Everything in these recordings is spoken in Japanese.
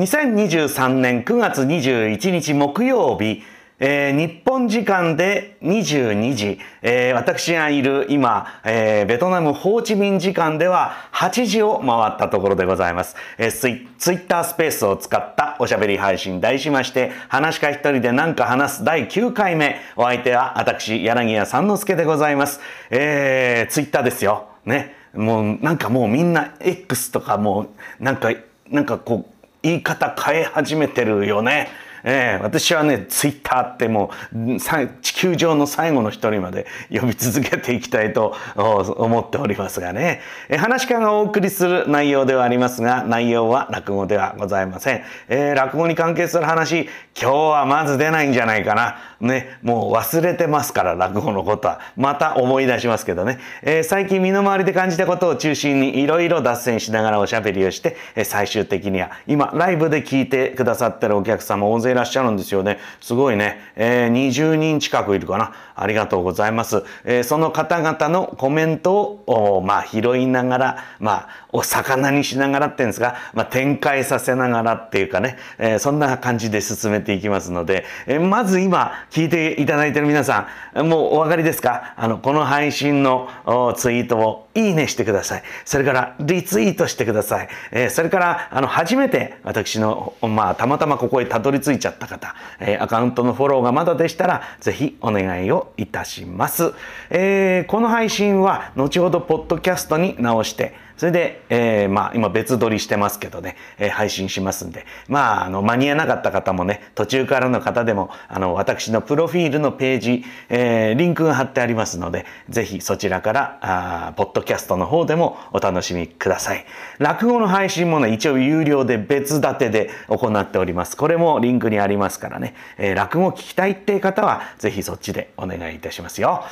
2023年9月21日木曜日、えー、日本時間で22時、えー、私がいる今、えー、ベトナムホーチミン時間では8時を回ったところでございます。えー、ツイツイッタースペースを使ったおしゃべり配信題しまして、話し家一人で何か話す第9回目、お相手は私、柳家三之助でございます。えー、ツイッターですよ。ね。もうなんかもうみんな X とかもうなんか、なんかこう、言い方変え始めてるよね。えー、私はね、ツイッターってもう、地球上の最後の一人まで呼び続けていきたいと思っておりますがね。えー、話し家がお送りする内容ではありますが、内容は落語ではございません。えー、落語に関係する話、今日はまず出ないんじゃないかな。ね、もう忘れてますから、落語のことは。また思い出しますけどね。えー、最近身の回りで感じたことを中心にいろいろ脱線しながらおしゃべりをして、え、最終的には今、ライブで聞いてくださってるお客様大勢いらっしゃるんですよね。すごいね。えー、20人近くいるかな。ありがとうございます。えー、その方々のコメントを、まあ、拾いながら、まあ、お魚にしながらっていうんですが、まあ、展開させながらっていうかね、えー、そんな感じで進めていきますので、えー、まず今聞いていただいている皆さん、もうお分かりですか？あの、この配信のツイートをいいねしてください。それからリツイートしてください。えー、それから、あの、初めて私の、まあ、たまたまここへたどり着いちゃった方、えー、アカウントのフォローがまだでしたら、ぜひお願いをいたします。えー、この配信は、後ほどポッドキャストに直して、それで、えー、まあ、今別撮りしてますけどね、えー、配信しますんで、まあ、あの、間に合わなかった方もね、途中からの方でも、あの、私のプロフィールのページ、えー、リンクが貼ってありますので、ぜひそちらから、あポッドキャストの方でもお楽しみください。落語の配信もね、一応有料で別立てで行っております。これもリンクにありますからね、えー、落語聞きたいっていう方は、ぜひそっちでお願いいたしますよ。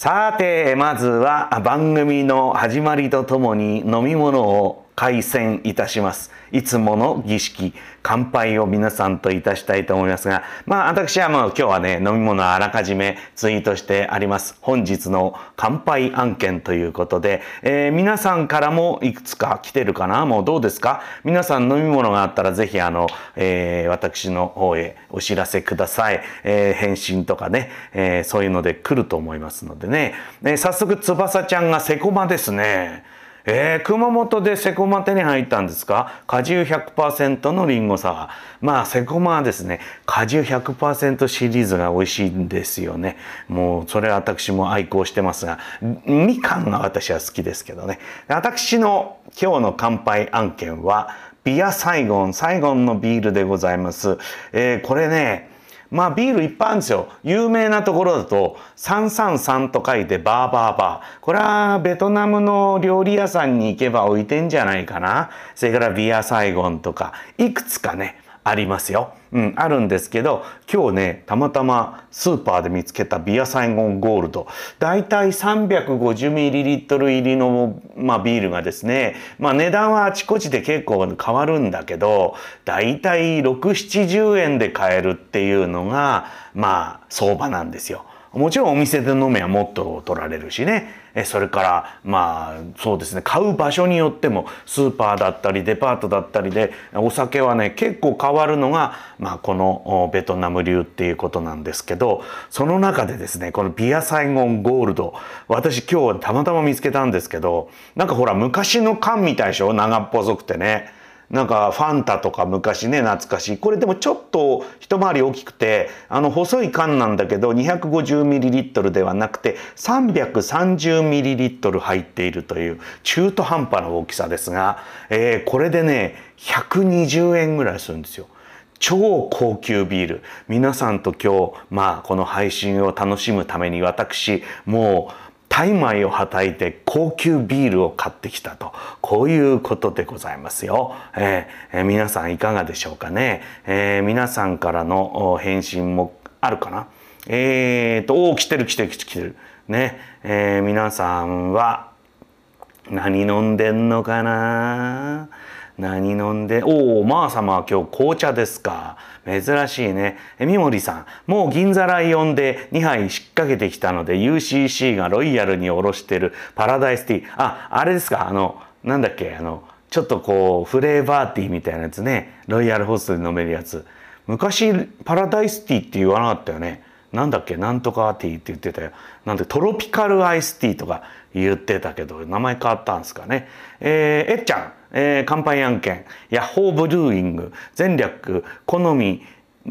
さて、まずは番組の始まりとともに飲み物を開戦いたします。いつもの儀式、乾杯を皆さんといたしたいと思いますが、まあ私はもう今日はね、飲み物あらかじめツイートしてあります。本日の乾杯案件ということで、えー、皆さんからもいくつか来てるかな？もうどうですか？皆さん飲み物があったらぜひあの、えー、私の方へお知らせください。えー、返信とかね、えそういうので来ると思いますのでね。え早速翼ちゃんがセコマですね。えー、熊本でセコマ手に入ったんですか？果汁100%のリンゴサワー。まあ、セコマはですね、果汁100%シリーズが美味しいんですよね。もう、それは私も愛好してますが、みかんが私は好きですけどね。私の今日の乾杯案件は、ビアサイゴン、サイゴンのビールでございます。えー、これね、まあビールいっぱいあるんですよ。有名なところだと333と書いてバーバーバー。これはベトナムの料理屋さんに行けば置いてんじゃないかな。それからビアサイゴンとかいくつかねありますよ。うん、あるんですけど今日ねたまたまスーパーで見つけたビアサイゴンゴールドだいたい 350ml 入りの、まあ、ビールがですね、まあ、値段はあちこちで結構変わるんだけどだいたい670円で買えるっていうのがまあ相場なんですよ。もちろんお店で飲めばもっと取られるしねえそれからまあそうですね買う場所によってもスーパーだったりデパートだったりでお酒はね結構変わるのが、まあ、このベトナム流っていうことなんですけどその中でですねこのビアサイゴンゴールド私今日はたまたま見つけたんですけどなんかほら昔の缶みたいでしょ？長っぽそくてね。なんかファンタとか昔ね懐かしいこれでもちょっと一回り大きくてあの細い缶なんだけど 250ml ではなくて 330ml 入っているという中途半端な大きさですが、えー、これでね120円ぐらいするんですよ。超高級ビール皆さんと今日まあこの配信を楽しむために私もうタイ米をはたいて高級ビールを買ってきたと。こういうことでございますよ、えー、皆さんいかがでしょうかね、えー、皆さんからの返信もあるかな。えーとお来てる来てる来てる。ね、えー、皆さんは何飲んでんのかな？何飲んでおおまあ様は今日紅茶ですか？珍しいね。え、三森さん、もう銀座ライオンで2杯引っ掛けてきたので UCC がロイヤルにおろしてるパラダイスティー。あ、あれですかあの、なんだっけあの、ちょっとこうフレーバーティーみたいなやつね。ロイヤルホストで飲めるやつ。昔パラダイスティーって言わなかったよね。なんだっけなんとかティーって言ってたよ。なんでトロピカルアイスティーとか言ってたけど名前変わったんですかね。えー、えっちゃん、えー、乾杯案件ヤッホーブルーイング全略好み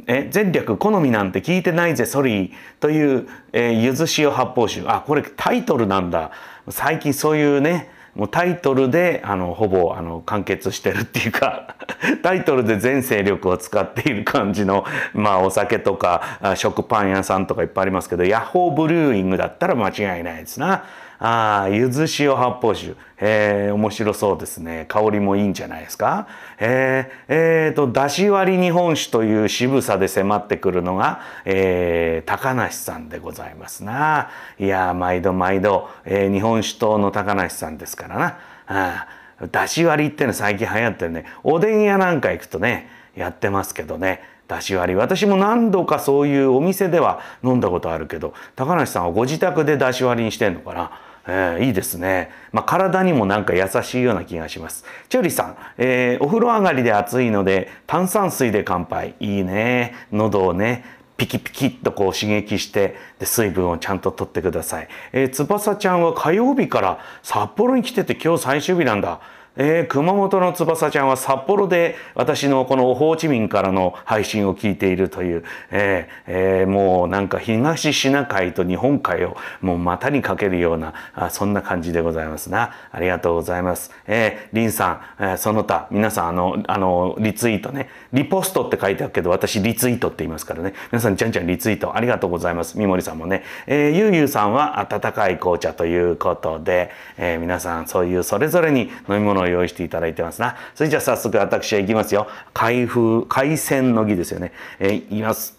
え全略好みなんて聞いてないぜソリーという、えー、ゆず塩発泡酒あこれタイトルなんだ最近そういうねもうタイトルであのほぼあの完結してるっていうか タイトルで全勢力を使っている感じのまあお酒とか食パン屋さんとかいっぱいありますけどヤッホーブルーイングだったら間違いないですな。ああ、ゆず塩発泡酒。えー、面白そうですね。香りもいいんじゃないですか？えー、えー、と、だし割り日本酒という渋さで迫ってくるのが、えー、高梨さんでございますな。いや毎度毎度、えー、日本酒党の高梨さんですからな。あだし割りっての最近流行ってるね。おでん屋なんか行くとね、やってますけどね。だし割り私も何度かそういうお店では飲んだことあるけど高梨さんはご自宅でだし割りにしてんのかな？えー、いいですね。まあ、体にもなんか優しいような気がします。チョリさん、えー、お風呂上がりで暑いので炭酸水で乾杯。いいね。喉をね、ピキピキっとこう刺激してで水分をちゃんと取ってください。えー、翼ちゃんは火曜日から札幌に来てて今日最終日なんだ。えー、熊本の翼ちゃんは札幌で私のこのホーチミンからの配信を聞いているという、えーえー、もうなんか東シナ海と日本海をもう股にかけるようなあそんな感じでございますな。ありがとうございます。えー、リンさん、えー、その他皆さんあのあのリツイートねリポストって書いてあるけど私リツイートって言いますからね皆さんじゃんじゃんリツイートありがとうございます。三森さんもね、えー、ゆうゆうさんは温かい紅茶ということで、えー、皆さんそういうそれぞれに飲み物を用意していただいてますな。それじゃあ早速私は行きますよ。開封、開栓の儀ですよね。えー、いきます。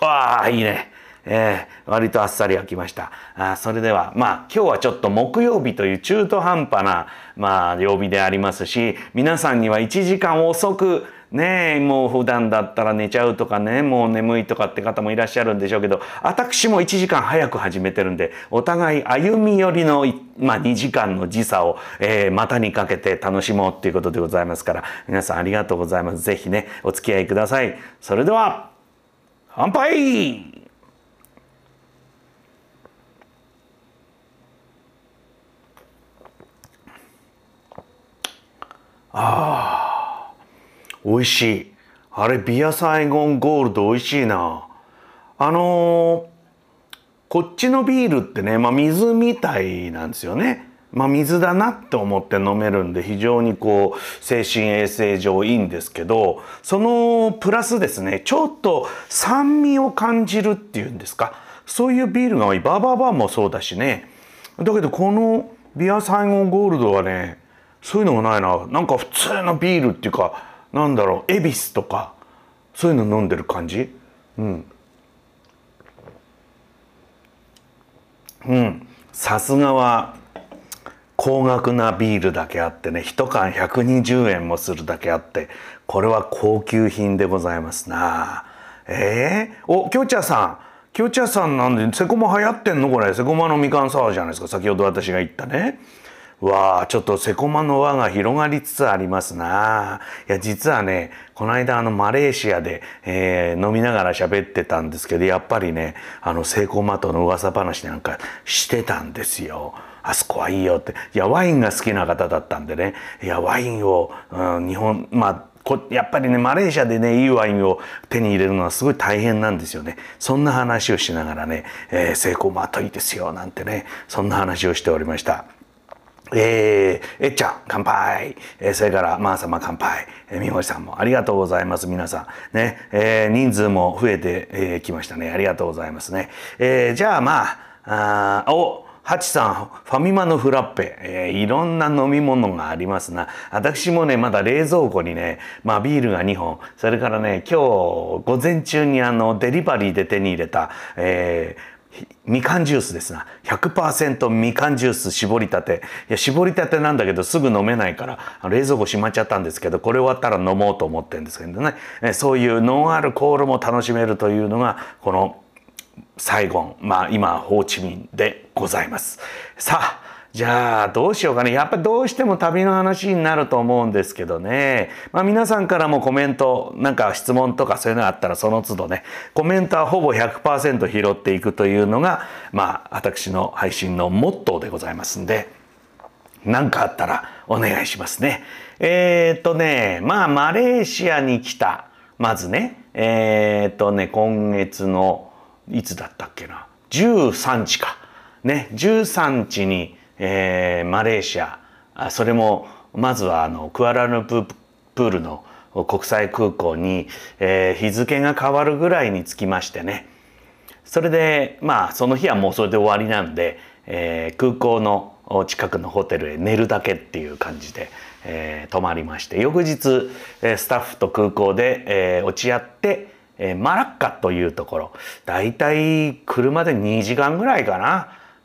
わあ、いいね。えー、割とあっさり開きましたあそれではまあ今日はちょっと木曜日という中途半端な、まあ、曜日でありますし皆さんには1時間遅くねえもう普段だったら寝ちゃうとかねもう眠いとかって方もいらっしゃるんでしょうけど私も1時間早く始めてるんでお互い歩み寄りの、まあ、2時間の時差を、えー、股にかけて楽しもうっていうことでございますから皆さんありがとうございます。ぜひねお付き合いください。それでは乾杯ああ美味しい。あれビアサイゴンゴールド美味しいな。あのー、こっちのビールってね、まあ、水みたいなんですよね。まあ、水だなって思って飲めるんで非常にこう精神衛生上いいんですけどそのプラスですねちょっと酸味を感じるっていうんですか。そういうビールが多い。バーバーバーもそうだしね。だけどこのビアサイゴンゴールドはねそういうのがないな。なんか普通のビールっていうかなんだろう恵比寿とかそういうの飲んでる感じ？うん。うん。さすがは高額なビールだけあってね1缶120円もするだけあってこれは高級品でございますな。えー、おきょうちゃさん。きょうちゃさんなんでセコマ流行ってんのこれ。セコマのみかんサワーじゃないですか。先ほど私が言ったね。わあちょっとセコマの輪が広がりつつありますないや実はねこの間あのマレーシアで、えー、飲みながら喋ってたんですけどやっぱりねあのセコマとの噂話なんかしてたんですよ。あそこはいいよっていやワインが好きな方だったんでねいやワインを、うん、日本まあこやっぱりねマレーシアでねいいワインを手に入れるのはすごい大変なんですよねそんな話をしながらね、えー、セイコーマートいいですよなんてねそんな話をしておりました。えー、えっちゃん乾杯、えー、それからまー様乾杯、えー、みほしさんもありがとうございます。皆さん。ね、えー、人数も増えてき、えー、ましたね。ありがとうございますね、えー、じゃあまああおハチさん、ファミマのフラッペ、えー、いろんな飲み物がありますな。私もね、まだ冷蔵庫にね、まあビールが2本、それからね、今日午前中にあのデリバリーで手に入れた、えーみかんジュースですな。100%みかんジュース絞りたて。いや絞りたてなんだけどすぐ飲めないから冷蔵庫閉まっちゃったんですけどこれ終わったら飲もうと思ってるんですけどね。そういうノンアルコールも楽しめるというのがこのサイゴンまあ今ホーチミンでございます。さあじゃあどうしようかね。やっぱどうしても旅の話になると思うんですけどね。まあ皆さんからもコメント、なんか質問とかそういうのがあったらその都度ね、コメントはほぼ100%拾っていくというのが、まあ私の配信のモットーでございますんで、何かあったらお願いしますね。えー、っとね、まあマレーシアに来た。まずね、えー、っとね、今月の、いつだったっけな。13日か。ね、13日に、えー、マレーシア。それもまずはあのクアラルプールの国際空港に、えー、日付が変わるぐらいに着きましてね。それでまあその日はもうそれで終わりなんで、えー、空港の近くのホテルへ寝るだけっていう感じで、えー、泊まりまして。翌日、え、スタッフと空港で、えー、落ち合って、えー、マラッカというところ。だいたい車で2時間ぐらいか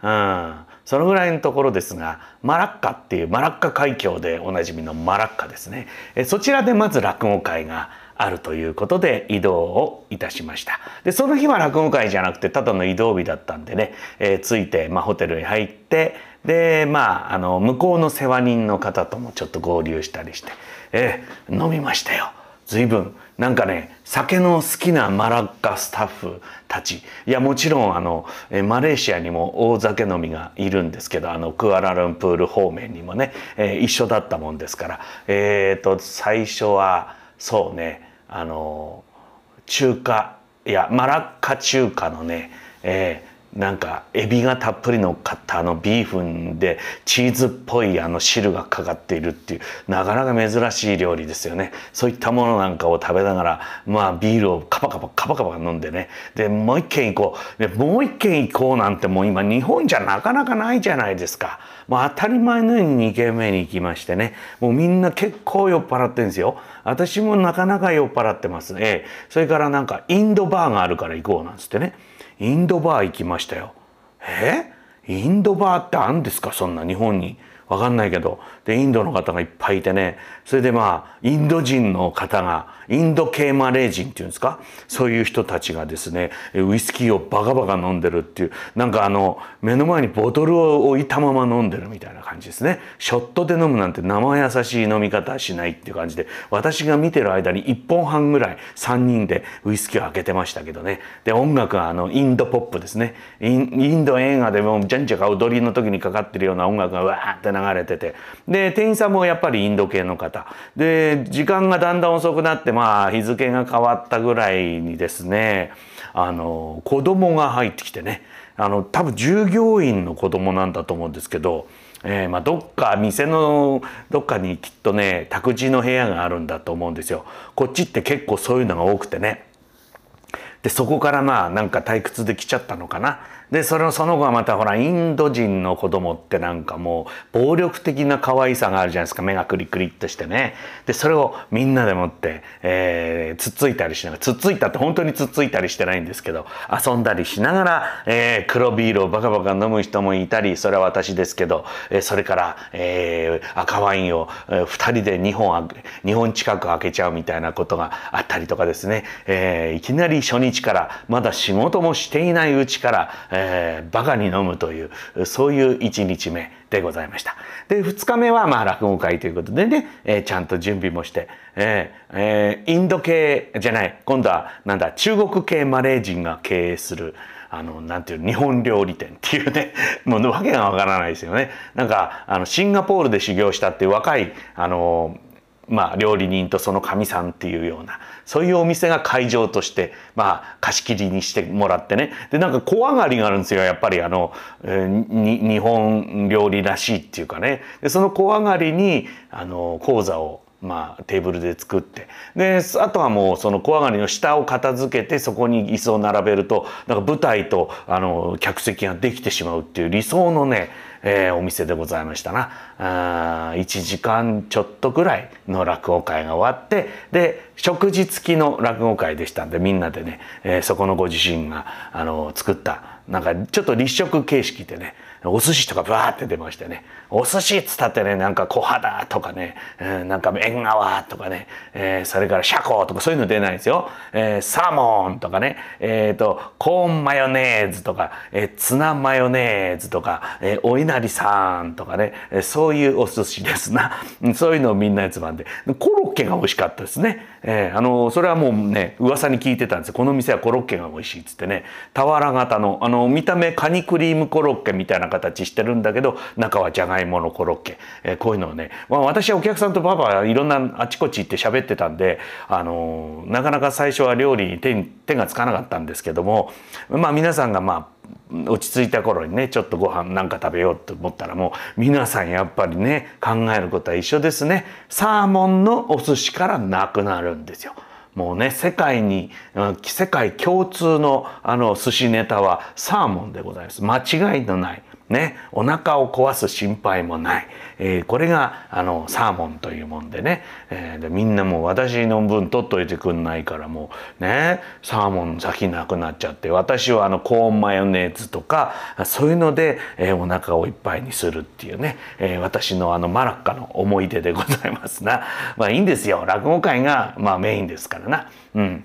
な。そのぐらいのところですがマラッカっていうマラッカ海峡でおなじみのマラッカですね。そちらでまず落語会があるということで移動をいたしました。でその日は落語会じゃなくてただの移動日だったんでね、えー、着いて、まあ、ホテルに入ってでまああの向こうの世話人の方ともちょっと合流したりして、えー、飲みましたよ。随分なんかね酒の好きなマラッカスタッフたち。いやもちろんあのマレーシアにも大酒飲みがいるんですけどあのクアラルンプール方面にもね、えー、一緒だったもんですから。えっ、ー、と最初はそうねあの中華いやマラッカ中華のね、えー、なんかエビがたっぷり乗っかったあのビーフンでチーズっぽいあの汁がかかっているっていうなかなか珍しい料理ですよね。そういったものなんかを食べながらまあビールをカパカパカパカパ飲んでね。でもう一軒行こう。でもう一軒行こうなんてもう今日本じゃなかなかないじゃないですか。もう当たり前のように2軒目に行きましてね。もうみんな結構酔っ払ってんですよ。私もなかなか酔っ払ってます。ねそれからなんかインドバーがあるから行こうなんつってね。インドバー行きましたよ。え？インドバーってあるんですか？そんな日本に。わかんないけど。で、インドの方がいっぱいいてね。それでまあ、インド人の方が、インド系マレー人っていうんですか？そういう人たちがですね、ウイスキーをバカバカ飲んでるっていう、なんかあの、目の前にボトルを置いたまま飲んでるみたいな感じですね。ショットで飲むなんて生優しい飲み方はしないっていう感じで、私が見てる間に1本半ぐらい3人でウイスキーを開けてましたけどね。で、音楽はあの、インドポップですね。インド映画でもじゃんじゃか踊りの時にかかってるような音楽がわーって流れてて。で、店員さんもやっぱりインド系の方。で、時間がだんだん遅くなって、まあ日付が変わったぐらいにですねあの子供が入ってきてねあの多分従業員の子供なんだと思うんですけど、えー、まあ、どっか店のどっかにきっとね託児の部屋があるんだと思うんですよ。こっちって結構そういうのが多くてね。でそこからまあなんか退屈できちゃったのかな。でそのその後はまたほらインド人の子供ってなんかもう暴力的な可愛さがあるじゃないですか。目がクリクリっとしてね。でそれをみんなでもって、えー、つっついたりしながらつっついたって本当につっついたりしてないんですけど遊んだりしながら、えー、黒ビールをバカバカ飲む人もいたりそれは私ですけど、えー、それから、えー、赤ワインを、2人で2本2本近く開けちゃうみたいなことがあったりとかですね、えー、いきなり初日からまだ仕事もしていないうちから、えー、バカに飲むというそういう1日目でございました。で2日目はまあ落語会ということでね、えー、ちゃんと準備もして、えーえー、インド系じゃない今度はなんだ中国系マレー人が経営するあのなんていう日本料理店っていうね もう訳がわからないですよね。なんかあのシンガポールで修行したっていう若いあのまあ、料理人とそのかみさんっていうようなそういうお店が会場として、まあ、貸し切りにしてもらってね。でなんか怖がりがあるんですよ。やっぱりあの、えー、日本料理らしいっていうかね。でその小上がりにあの講座をまあ、テーブルで作って。であとはもうその小上がりの下を片付けてそこに椅子を並べるとなんか舞台とあの客席ができてしまうっていう理想のねえー、お店でございましたな。あ1時間ちょっとぐらいの落語会が終わってで食事付きの落語会でしたんでみんなでね、えー、そこのご自身があの作ったなんかちょっと立食形式でねお寿司とかバーって出ましてね。お寿司っつったってねなんか小肌とかね、えー、なんか縁側とかね、えー、それからシャコとかそういうの出ないですよ、えー、サーモンとかねえっ、ー、とコーンマヨネーズとか、えー、ツナマヨネーズとか、えー、お稲荷さんとかね、えー、そういうお寿司ですな。そういうのをみんなつまんで。コロッケが美味しかったですね、えー、あのそれはもうね噂に聞いてたんですこの店はコロッケが美味しいっつってね。俵型のあの見た目カニクリームコロッケみたいな形してるんだけど中はじゃがいものコロッケ、えー、こういうのをね、まあ、私はお客さんとパパはいろんなあちこち行って喋ってたんで、あのなかなか最初は料理に手手がつかなかったんですけどもまあ皆さんがまあ落ち着いた頃にねちょっとご飯なんか食べようと思ったらもう皆さんやっぱりね考えることは一緒ですね。サーモンのお寿司からなくなるんですよ。もうね世界に世界共通のあの寿司ネタはサーモンでございます。間違いのない。ね、お腹を壊す心配もない、えー、これがあのサーモンというもんでね、えー、でみんなもう私の分取っといてくんないからもうねサーモン先なくなっちゃって私はあのコーンマヨネーズとかそういうので、えー、お腹をいっぱいにするっていうね、えー、私のあのマラッカの思い出でございますな。まあいいんですよ。落語会がまあメインですからな。うん。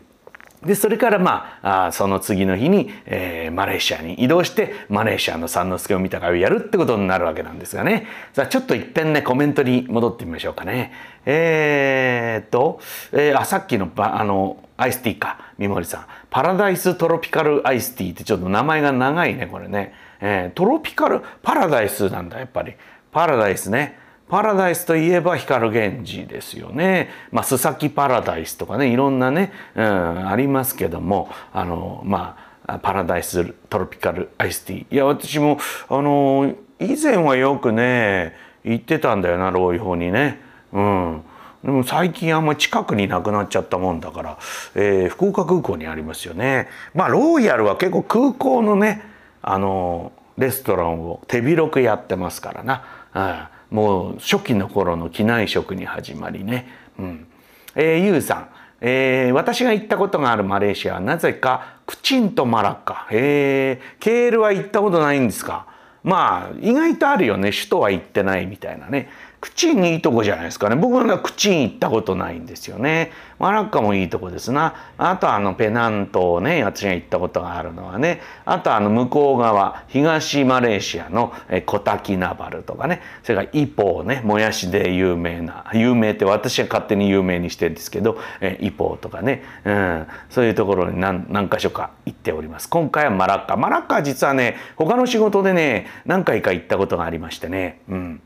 でそれからまああその次の日に、えー、マレーシアに移動してマレーシアの三之助を見た会をやるってことになるわけなんですがね。さあちょっといっぺんねコメントに戻ってみましょうかね。えー、っと、えー、あさっきのあのアイスティーか三森さん。パラダイストロピカルアイスティーってちょっと名前が長いねこれね、えー、トロピカル？パラダイスなんだやっぱり。パラダイスね。パラダイスといえば光源氏ですよね。まあ、須崎パラダイスとかね、いろんなね、うん、ありますけども、あの、まあ、パラダイストロピカルアイスティー。いや、私も、あの、以前はよくね、行ってたんだよな、ロイホーにね。うん。でも最近あんま近くになくなっちゃったもんだから、えー、福岡空港にありますよね。まあ、ロイヤルは結構空港のね、あの、レストランを手広くやってますからな。うんもう初期の頃の機内食に始まりね。うん。えー、ゆうさん。えー、私が行ったことがあるマレーシアはなぜかクチンとマラッカ。えー、ケールは行ったことないんですか？まあ意外とあるよね首都は行ってないみたいなねクチンいいとこじゃないですかね。僕はクチン行ったことないんですよね。マラッカもいいとこですな。あとあのペナントをね私が行ったことがあるのはね。あとあの向こう側東マレーシアのコタキナバルとかね。それからイポーね。もやしで有名な有名って私は勝手に有名にしてるんですけどイポーとかね、うん、そういうところに何何か所か行っております。今回はマラッカ。マラッカは実はね他の仕事でね何回か行ったことがありましてね。うん。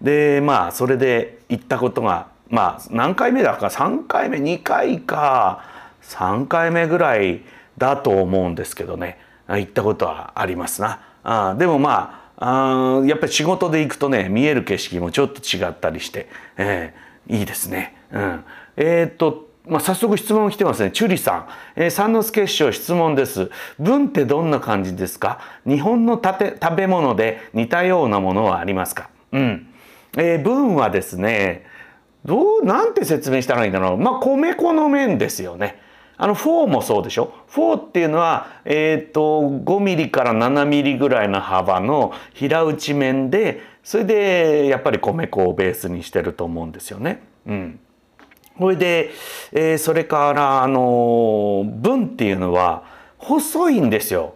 でまあそれで行ったことがまあ何回目だか3回目2回か3回目ぐらいだと思うんですけどね行ったことはありますな。あでもまああやっぱり仕事で行くとね見える景色もちょっと違ったりして、えー、いいですね。うん、えー、っとまあ、早速質問来てますね。チュリさん。えー、三之助師匠質問です。文ってどんな感じですか？日本の食べ物で似たようなものはありますか？うん。えー、文はですねどうなんて説明したらいいんだろうまあ米粉の麺ですよね。あのフォーもそうでしょフォーっていうのは、えーと、5ミリから7ミリぐらいの幅の平打ち麺でそれでやっぱり米粉をベースにしてると思うんですよね。うん、それで、えー、それからあの文っていうのは細いんですよ。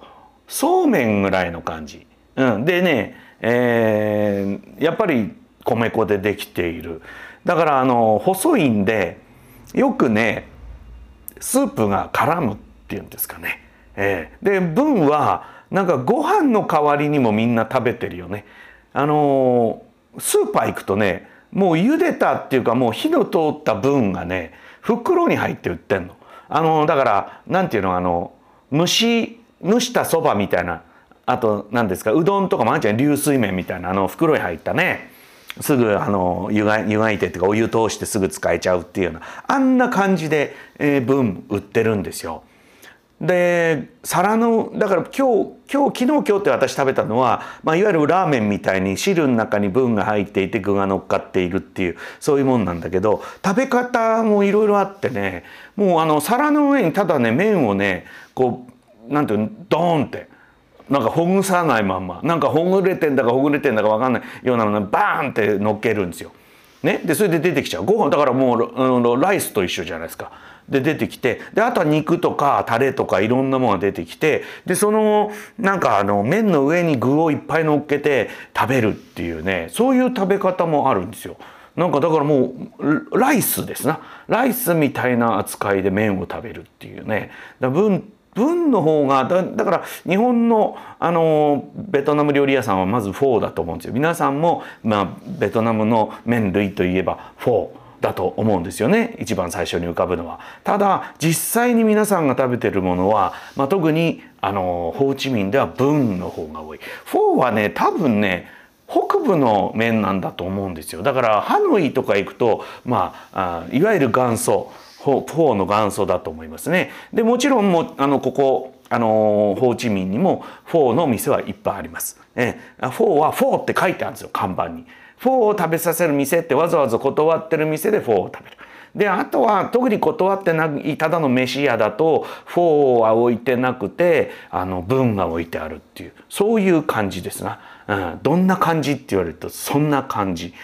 そうめんぐらいの感じ。うん、でね、えー、やっぱり米粉でできている。だからあの細いんでよくねスープが絡むっていうんですかね、えー、で分はなんかご飯の代わりにもみんな食べてるよね。あのスーパー行くとねもう茹でたっていうかもう火の通った分がね袋に入って売ってんの。あのだからなんていうのあの蒸し蒸したそばみたいな。あと何ですかうどんとかもあんちゃん。流水麺みたいなあの袋に入ったね。すぐあの湯が湯がいてっていうかお湯通してすぐ使えちゃうっていうようなあんな感じで、えー、分売ってるんですよ。で皿のだから今日今日昨日今日って私食べたのは、まあ、いわゆるラーメンみたいに汁の中に分が入っていて具が乗っかっているっていうそういうもんなんだけど食べ方もいろいろあってねもうあの皿の上にただね麺をねこうなんていうのドーンってなんかほぐさないまんまなんかほぐれてんだかほぐれてんだか分かんないようなのバーンって乗っけるんですよ。ね、でそれで出てきちゃうご飯だからもううんライスと一緒じゃないですか。で出てきてであとは肉とかタレとかいろんなものが出てきてでそのなんかあの麺の上に具をいっぱい乗っけて食べるっていうねそういう食べ方もあるんですよ。なんかだからもうライスですなライスみたいな扱いで麺を食べるっていうねだブンブンの方がだだから日本のあのベトナム料理屋さんはまずフォーだと思うんですよ皆さんも、まあ、ベトナムの麺類といえばフォーだと思うんですよね一番最初に浮かぶのは。ただ実際に皆さんが食べてるものは、まあ、特にあのホーチミンではブンの方が多い。フォーはね多分ね北部の麺なんだと思うんですよだからハノイとか行くとまあいわゆる元祖フォーの元祖だと思いますね。でもちろんもあのここあのホーチミンにもフォーの店はいっぱいあります。えフォーはフォーって書いてあるんですよ看板に。フォーを食べさせる店ってわざわざ断ってる店でフォーを食べる。であとは特に断ってないただの飯屋だとフォーは置いてなくてあのブンが置いてあるっていうそういう感じですな。うん、どんな感じって言われるとそんな感じ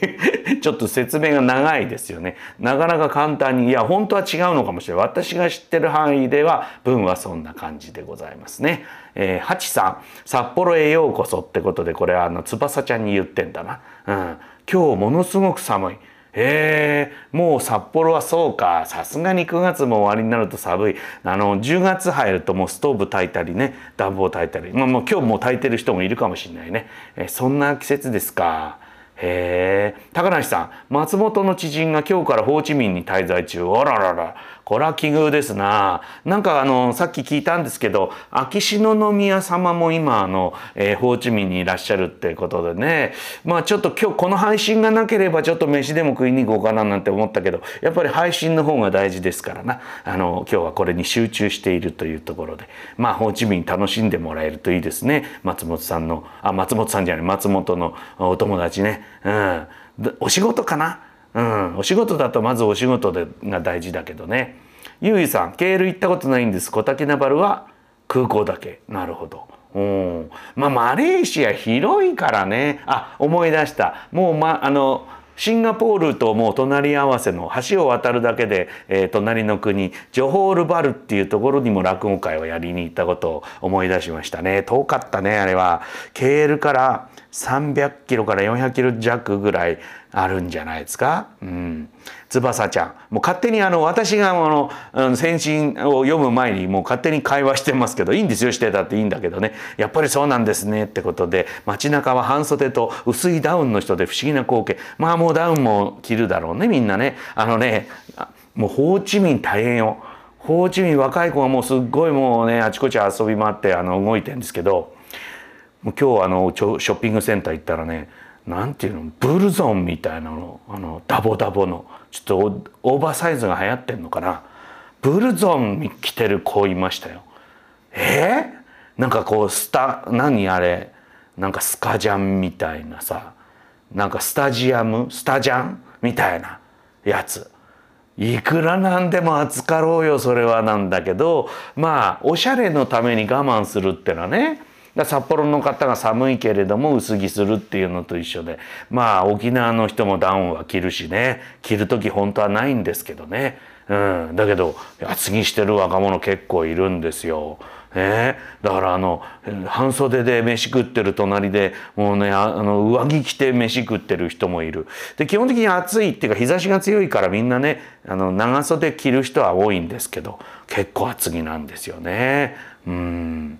ちょっと説明が長いですよねなかなか簡単にいや本当は違うのかもしれない私が知ってる範囲では文はそんな感じでございますね。えー、ハチさん札幌へようこそってことでこれはあの翼ちゃんに言ってんだな。うん、今日ものすごく寒い。へえもう札幌はそうか。さすがに9月も終わりになると寒い。あの10月入るともうストーブ炊いたりね暖房炊いたり、まあ、もう今日もう炊いてる人もいるかもしれないね、えそんな季節ですか。へえ高梨さん松本の知人が今日からホーチミンに滞在中。あららら。これは奇遇ですな。なんかあのさっき聞いたんですけど秋篠宮様も今あの、えー、ホーチミンにいらっしゃるっていうことでね。まあちょっと今日この配信がなければちょっと飯でも食いに行こうかななんて思ったけどやっぱり配信の方が大事ですからな。あの今日はこれに集中しているというところで。まあホーチミン楽しんでもらえるといいですね。松本さんのあ松本さんじゃない松本のお友達ね。うん。お仕事かな？うん、お仕事だとまずお仕事でが大事だけどね。ゆいさんケール行ったことないんです。小竹ナバルは空港だけ。なるほど。うん。まあマレーシア広いからね。あ思い出した。もうまあのシンガポールともう隣り合わせの橋を渡るだけで、えー、隣の国ジョホールバルっていうところにも落語会をやりに行ったことを思い出しましたね。遠かったねあれは。ケールから300キロから400キロ弱ぐらいあるんじゃないですか？うん、翼ちゃん。もう勝手にあの私があの先進を読む前にもう勝手に会話してますけどいいんですよしてたっていいんだけどね。やっぱりそうなんですね。ってことで街中は半袖と薄いダウンの人で不思議な光景。まあもうダウンも着るだろうねみんなね。あのねもうホーチミン大変よ。ホーチミン若い子がもうすっごいもうねあちこち遊び回ってあの動いてるんですけどもう今日あのショッピングセンター行ったらねなんていうのブルゾンみたいなのあのダボダボのちょっとオーバーサイズが流行ってんのかな。ブルゾン着てる子いましたよ。え？ー、なんかこうスタ何あれ？なんかスカジャンみたいなさ。なんかスタジアム？スタジャンみたいなやつ。いくらなんでも扱ろうよそれはなんだけど。まあおしゃれのために我慢するってのはね。札幌の方が寒いけれども薄着するっていうのと一緒で。まあ沖縄の人もダウンは着るしね。着る時本当はないんですけどね、うん、だけど厚着してる若者結構いるんですよ。ね、だからあの半袖で飯食ってる隣でもうねあの上着着て飯食ってる人もいる。で基本的に暑いっていうか日差しが強いからみんなねあの長袖着る人は多いんですけど結構厚着なんですよね。うん。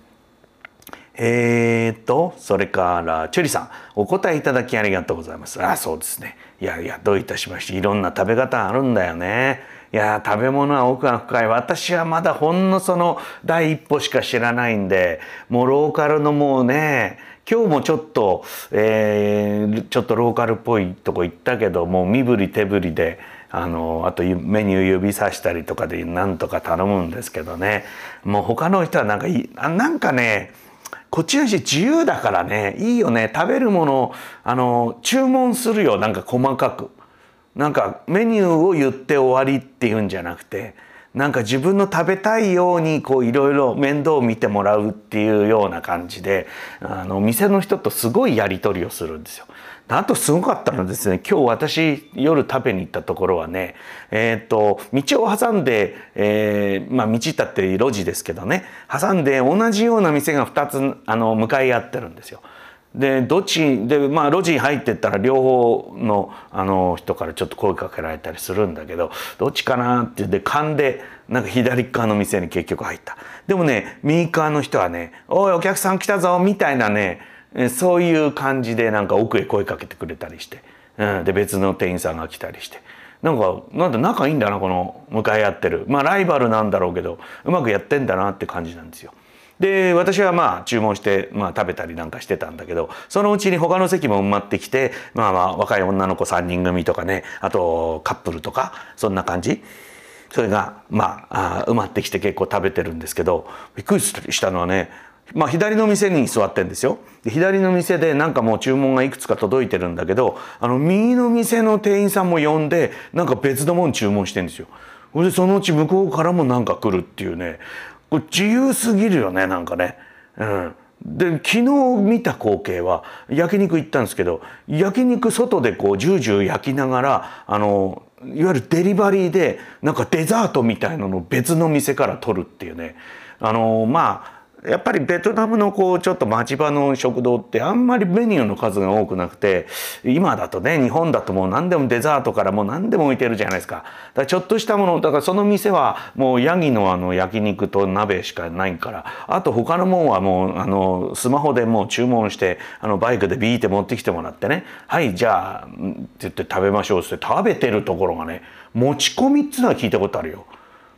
えーと、それから、チュリさん、お答えいただきありがとうございます。あ、そうですね。いやいや、どういたしまして、いろんな食べ方あるんだよね。いや、食べ物は奥が深い。私はまだほんのその第一歩しか知らないんで、もうローカルのもうね、今日もちょっと、えー、ちょっとローカルっぽいとこ行ったけど、もう身振り手振りで、あのあとメニュー指さしたりとかでなんとか頼むんですけどねもう他の人はなんかなんかねこっちの人自由だからね。いいよね。食べるものあの注文するよ。なんか細かく。なんかメニューを言って終わりっていうんじゃなくてなんか自分の食べたいようにこういろいろ面倒を見てもらうっていうような感じであの店の人とすごいやり取りをするんですよ。あとすごかったのですね。今日私夜食べに行ったところはねえっ、ー、と道を挟んで、えー、まあ道ったって路地ですけどね。挟んで同じような店が2つあの向かい合ってるんですよ。でどっちでまあ路地に入ってったら両方のあの人からちょっと声かけられたりするんだけどどっちかなって言って勘でなんか左側の店に結局入った。でもね右側の人はね「おいお客さん来たぞ」みたいなねそういう感じでなんか奥へ声かけてくれたりして、うん、で別の店員さんが来たりして。なんかなんだ仲いいんだなこの向かい合ってるまあライバルなんだろうけどうまくやってんだなって感じなんですよ。で私はまあ注文して、まあ、食べたりなんかしてたんだけどそのうちに他の席も埋まってきて、まあ、まあ若い女の子3人組とかねあとカップルとかそんな感じそれがまあ埋まってきて結構食べてるんですけどびっくりしたのはねまあ、左の店に座ってんですよ。で左の店でなんかもう注文がいくつか届いてるんだけどあの右の店の店員さんも呼んでなんか別のもん注文してんですよ。でそのうち向こうからもなんか来るっていうね。これ自由すぎるよねなんかね。うん、で昨日見た光景は焼肉行ったんですけど焼肉外でこうジュージュー焼きながらあのいわゆるデリバリーでなんかデザートみたいなのを別の店から取るっていうね。あのまあやっぱりベトナムのこうちょっと町場の食堂ってあんまりメニューの数が多くなくて今だとね日本だともう何でもデザートからもう何でも置いてるじゃないですか。だからちょっとしたものだからその店はもうヤギのあの焼肉と鍋しかないからあと他のもんはもうあのスマホでもう注文してあのバイクでビーって持ってきてもらってね。はいじゃあって言って食べましょうって食べてるところがね持ち込みっつうのは聞いたことあるよ。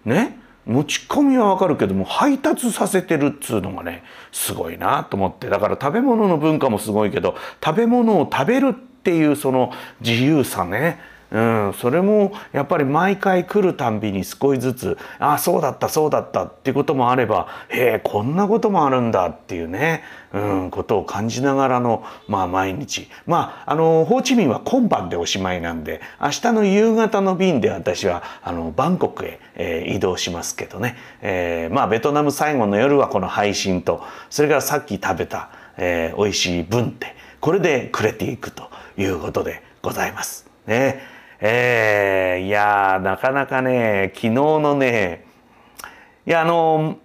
ね？持ち込みはわかるけども配達させてるっつうのがねすごいなと思って。だから食べ物の文化もすごいけど食べ物を食べるっていうその自由さねうん、それもやっぱり毎回来るたんびに少しずつああそうだったそうだったっていうこともあればへえこんなこともあるんだっていうね、うん、ことを感じながらの、まあ、毎日。まああのホーチミンは今晩でおしまいなんで明日の夕方の便で私はあのバンコクへ、えー、移動しますけどね、えー、まあベトナム最後の夜はこの配信とそれからさっき食べた、えー、美味しい分ってこれでくれていくということでございます。ね。えー、いやなかなかね昨日のねいやあの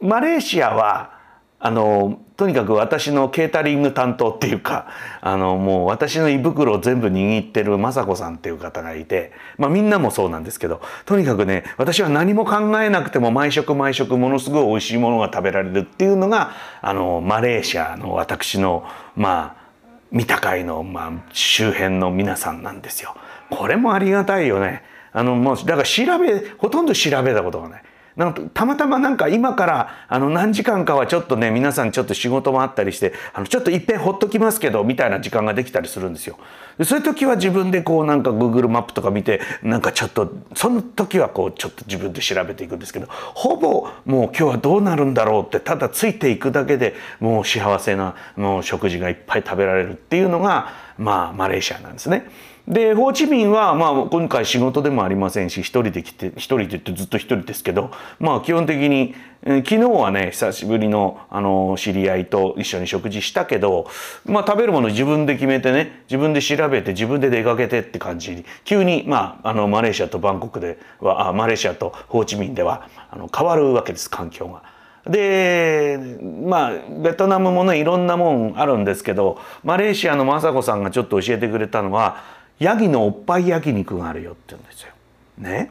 マレーシアはあのとにかく私のケータリング担当っていうかあのもう私の胃袋を全部握ってる雅子さんっていう方がいて、まあ、みんなもそうなんですけどとにかくね私は何も考えなくても毎食毎食ものすごい美味しいものが食べられるっていうのがあのマレーシアの私のまあ三鷹の、まあ、周辺の皆さんなんですよ。これもありがたいよね。あのもうだから調べほとんど調べたことがない。なんかたまたまなんか今からあの何時間かはちょっとね皆さんちょっと仕事もあったりしてあのちょっといっぺんほっときますけどみたいな時間ができたりするんですよ。でそういう時は自分でこうなんか Google マップとか見てなんかちょっとその時はこうちょっと自分で調べていくんですけどほぼもう今日はどうなるんだろうってただついていくだけでもう幸せなもう食事がいっぱい食べられるっていうのがまあマレーシアなんですね。でホーチミンはまあ今回仕事でもありませんし一人で来て一人で言ってずっと一人ですけどまあ基本的に、え、昨日はね久しぶりのあの知り合いと一緒に食事したけどまあ食べるもの自分で決めてね自分で調べて自分で出かけてって感じに急にまああのマレーシアとバンコクではあマレーシアとホーチミンではあの変わるわけです環境が。でまあベトナムもねいろんなもんあるんですけどマレーシアの雅子さんがちょっと教えてくれたのはヤギのおっぱい焼肉があるよって言うんですよ。ね。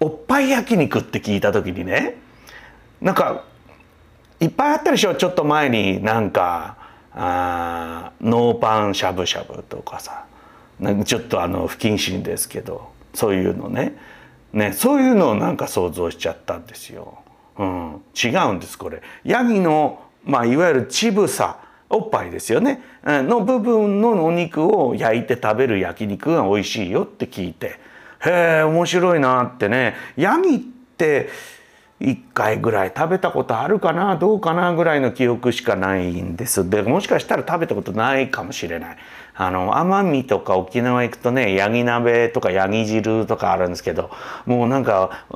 おっぱい焼肉って聞いた時にねなんかいっぱいあったでしょ？ちょっと前になんかあノーパンしゃぶしゃぶとかさなんかちょっとあの不謹慎ですけどそういうのねねそういうのをなんか想像しちゃったんですよ。うん、違うんですこれ。ヤギの、まあ、いわゆる乳房おっぱいですよね。の部分のお肉を焼いて食べる焼肉が美味しいよって聞いて。へえ面白いなってね。ヤギって1回ぐらい食べたことあるかなどうかなぐらいの記憶しかないんです。でもしかしたら食べたことないかもしれない。あの奄美とか沖縄行くとねヤギ鍋とかヤギ汁とかあるんですけどもうなんか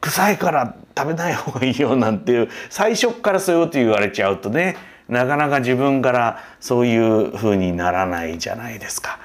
臭いから食べない方がいいよなんていう最初からそういうこと言われちゃうとねなかなか自分からそういう風にならないじゃないですか。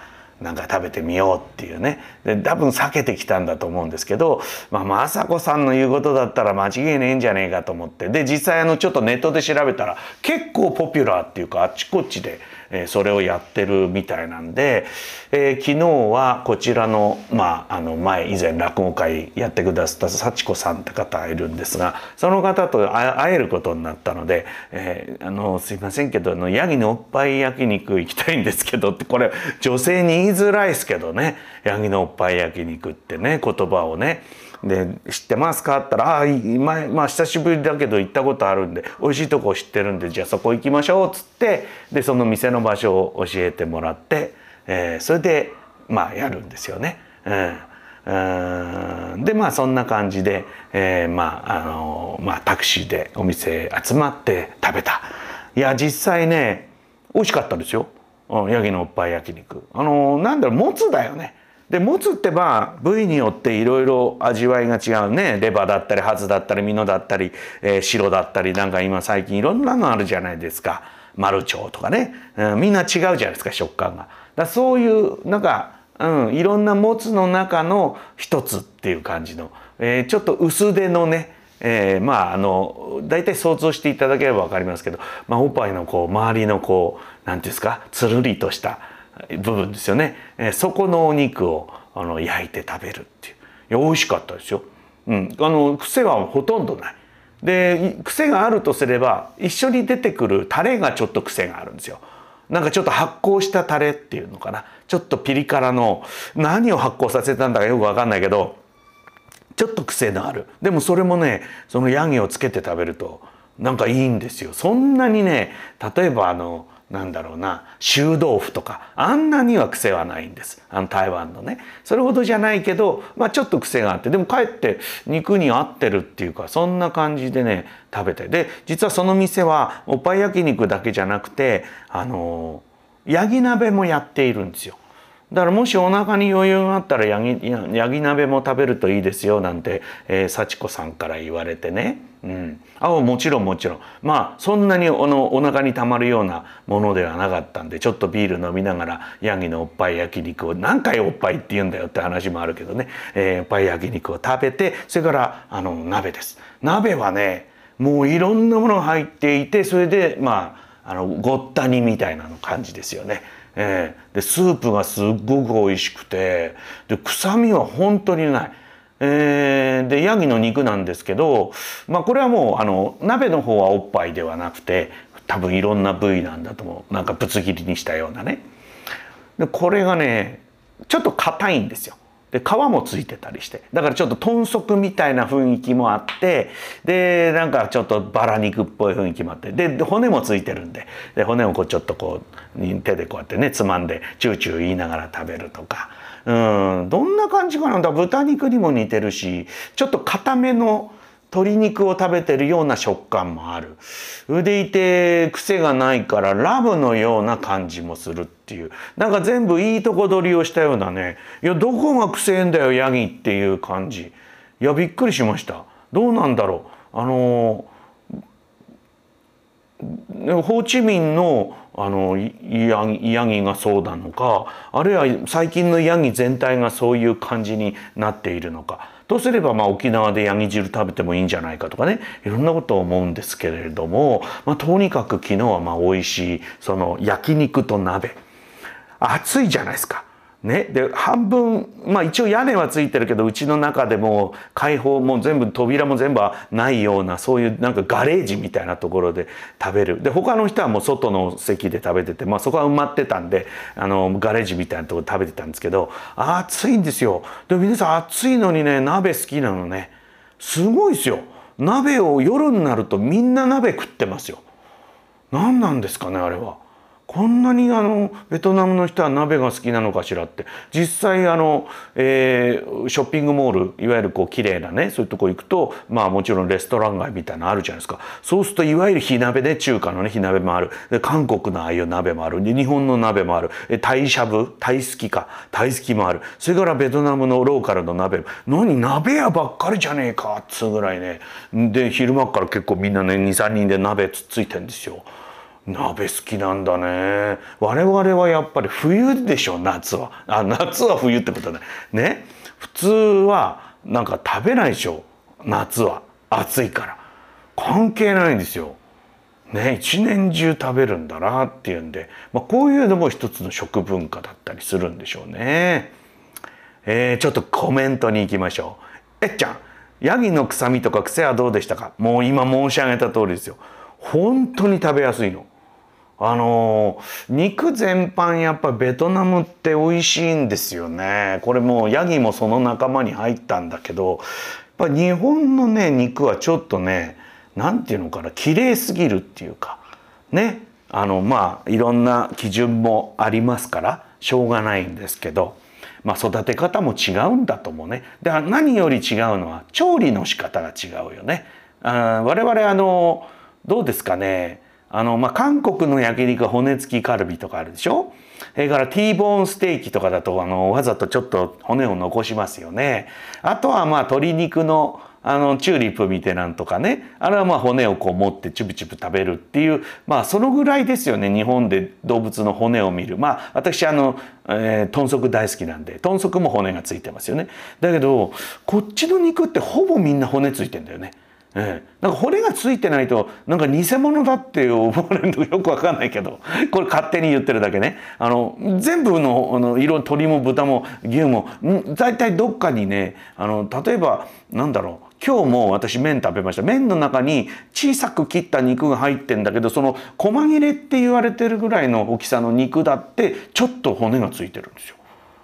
なんか食べてみようっていうねで多分避けてきたんだと思うんですけど、まあ、雅子さんの言うことだったら間違いねえんじゃねえかと思ってで実際あのちょっとネットで調べたら結構ポピュラーっていうかあっちこっちでえそれをやってるみたいなんで、えー、昨日はこちらの,、まあ、あの前以前落語会やってくださった幸子さんって方がいるんですがその方と会えることになったので「えー、あのすいませんけどあのヤギのおっぱい焼肉行きたいんですけど」ってこれ女性に言いづらいですけどねヤギのおっぱい焼肉ってね言葉をね。で「知ってますか?」って言ったら「ああ前まあ久しぶりだけど行ったことあるんで美味しいとこ知ってるんでじゃあそこ行きましょう」っつってでその店の場所を教えてもらって、えー、それでまあやるんですよね。うん。でまあそんな感じで、えー、まああのまあタクシーでお店集まって食べた。いや実際ね美味しかったですよ、ヤギのおっぱい焼肉。あのなんだろうもつだよね。でもつってまあ部位によっていろいろ味わいが違うね。レバーだったりハツだったりミノだったり、えー、白だったりなんか今最近いろんなのあるじゃないですか。マルチョウとかね、うん、みんな違うじゃないですか食感が。だそういうなんか、うん、いろんなもつの中の一つっていう感じの、えー、ちょっと薄手のね。えー、まああの大体想像していただければ分かりますけど、まあ、おっぱいのこう周りのこう何ていうんですかつるりとした部分ですよね、え、そこのお肉をあの焼いて食べるっていう。いや美味しかったですよ、うん、あの癖はほとんどない。で癖があるとすれば一緒に出てくるタレがちょっと癖があるんですよ。なんかちょっと発酵したタレっていうのかな。ちょっとピリ辛の何を発酵させたんだかよく分かんないけどちょっと癖のある。でもそれもねそのヤギをつけて食べるとなんかいいんですよ。そんなにね例えばあのなんだろうな臭豆腐とかあんなには癖はないんです。あの台湾のね。それほどじゃないけど、まあ、ちょっと癖があってでもかえって肉に合ってるっていうかそんな感じでね食べて。で実はその店はおっぱい焼肉だけじゃなくてあのヤギ鍋もやっているんですよ。だからもしお腹に余裕があったらヤギヤギ鍋も食べるといいですよなんて、えー、幸子さんから言われてね、うん、あもちろんもちろんまあそんなにおのお腹にたまるようなものではなかったんでちょっとビール飲みながらヤギのおっぱい焼肉を何回おっぱいって言うんだよって話もあるけどね、えー、おっぱい焼肉を食べてそれからあの鍋です。鍋はねもういろんなものが入っていてそれでまああのごった煮みたいなの感じですよね。えー、でスープがすっごく美味しくてで臭みは本当にない。えー、でヤギの肉なんですけど、まあ、これはもうあの鍋の方はおっぱいではなくて多分いろんな部位なんだと思う。なんかぶつ切りにしたようなね。でこれがねちょっと硬いんですよ。で皮もついてたりして。だからちょっと豚足みたいな雰囲気もあってでなんかちょっとバラ肉っぽい雰囲気もあって。で骨もついてるんで。で骨をこうちょっとこう手でこうやってねつまんでチューチュー言いながら食べるとか。うんどんな感じかなだ。豚肉にも似てるしちょっと硬めの鶏肉を食べてるような食感もある。腕いて癖がないからラブのような感じもするっていう。なんか全部いいとこ取りをしたようなね。いや、どこが癖えんだよ、ヤギっていう感じ。いや、びっくりしました。どうなんだろう。あのホーチミンのあのヤギがそうなのかあるいは最近のヤギ全体がそういう感じになっているのかどうすればまあ沖縄でヤギ汁食べてもいいんじゃないかとかねいろんなことを思うんですけれども、まあ、とにかく昨日はまあ美味しいその焼肉と鍋暑いじゃないですか。ね、で半分まあ一応屋根はついてるけどうちの中でも開放も全部扉も全部ないようなそういうなんかガレージみたいなところで食べる。で他の人はもう外の席で食べてて、まあ、そこは埋まってたんであのガレージみたいなところで食べてたんですけど暑いんですよ。で皆さん暑いのにね鍋好きなのね。すごいですよ。鍋を夜になるとみんな鍋食ってますよ。何なんですかねあれは。こんなにあのベトナムの人は鍋が好きなのかしらって。実際あの、えー、ショッピングモールいわゆるこう綺麗なねそういうとこ行くとまあもちろんレストラン街みたいなのあるじゃないですか。そうするといわゆる火鍋で中華のね火鍋もある。で韓国のああいう鍋もある。で日本の鍋もある。タイしゃぶタイ好きか。タイ好きもある。それからベトナムのローカルの鍋何鍋屋ばっかりじゃねえかっつうぐらいね。で昼間から結構みんなね23人で鍋つっついてんですよ。鍋好きなんだね。我々はやっぱり冬でしょ夏は。あ夏は冬ってことだね。ね。普通はなんか食べないでしょ夏は。暑いから。関係ないんですよ。ね。一年中食べるんだなっていうんで、まあ、こういうのも一つの食文化だったりするんでしょうね。えー、ちょっとコメントに行きましょう。えっちゃんヤギの臭みとか癖はどうでしたか？もう今申し上げた通りですよ。本当に食べやすいの。あの肉全般やっぱベトナムって美味しいんですよねこれもうヤギもその仲間に入ったんだけどやっぱ日本のね肉はちょっとね何て言うのかな綺麗すぎるっていうかねあのまあいろんな基準もありますからしょうがないんですけど、まあ、育て方も違うんだと思うね。で何より違うのは調理の仕方が違うよね。あ我々あのどうですかねあの、まあ、韓国の焼肉は骨付きカルビとかあるでしょ？それから T ボーンステーキとかだとあのわざとちょっと骨を残しますよね。あとはまあ鶏肉のあのチューリップみたいなんとかねあれはまあ骨をこう持ってチュプチュプ食べるっていうまあそのぐらいですよね日本で動物の骨を見るまあ私あの、えー、豚足大好きなんで豚足も骨がついてますよねだけどこっちの肉ってほぼみんな骨ついてんだよね。ええ、なんか骨がついてないとなんか偽物だって思われるの よくわかんないけどこれ勝手に言ってるだけね。あの全部のあの色鶏も豚も牛も大体どっかにねあの例えばなんだろう今日も私麺食べました。麺の中に小さく切った肉が入ってんだけどその細切れって言われてるぐらいの大きさの肉だってちょっと骨がついてるんですよ。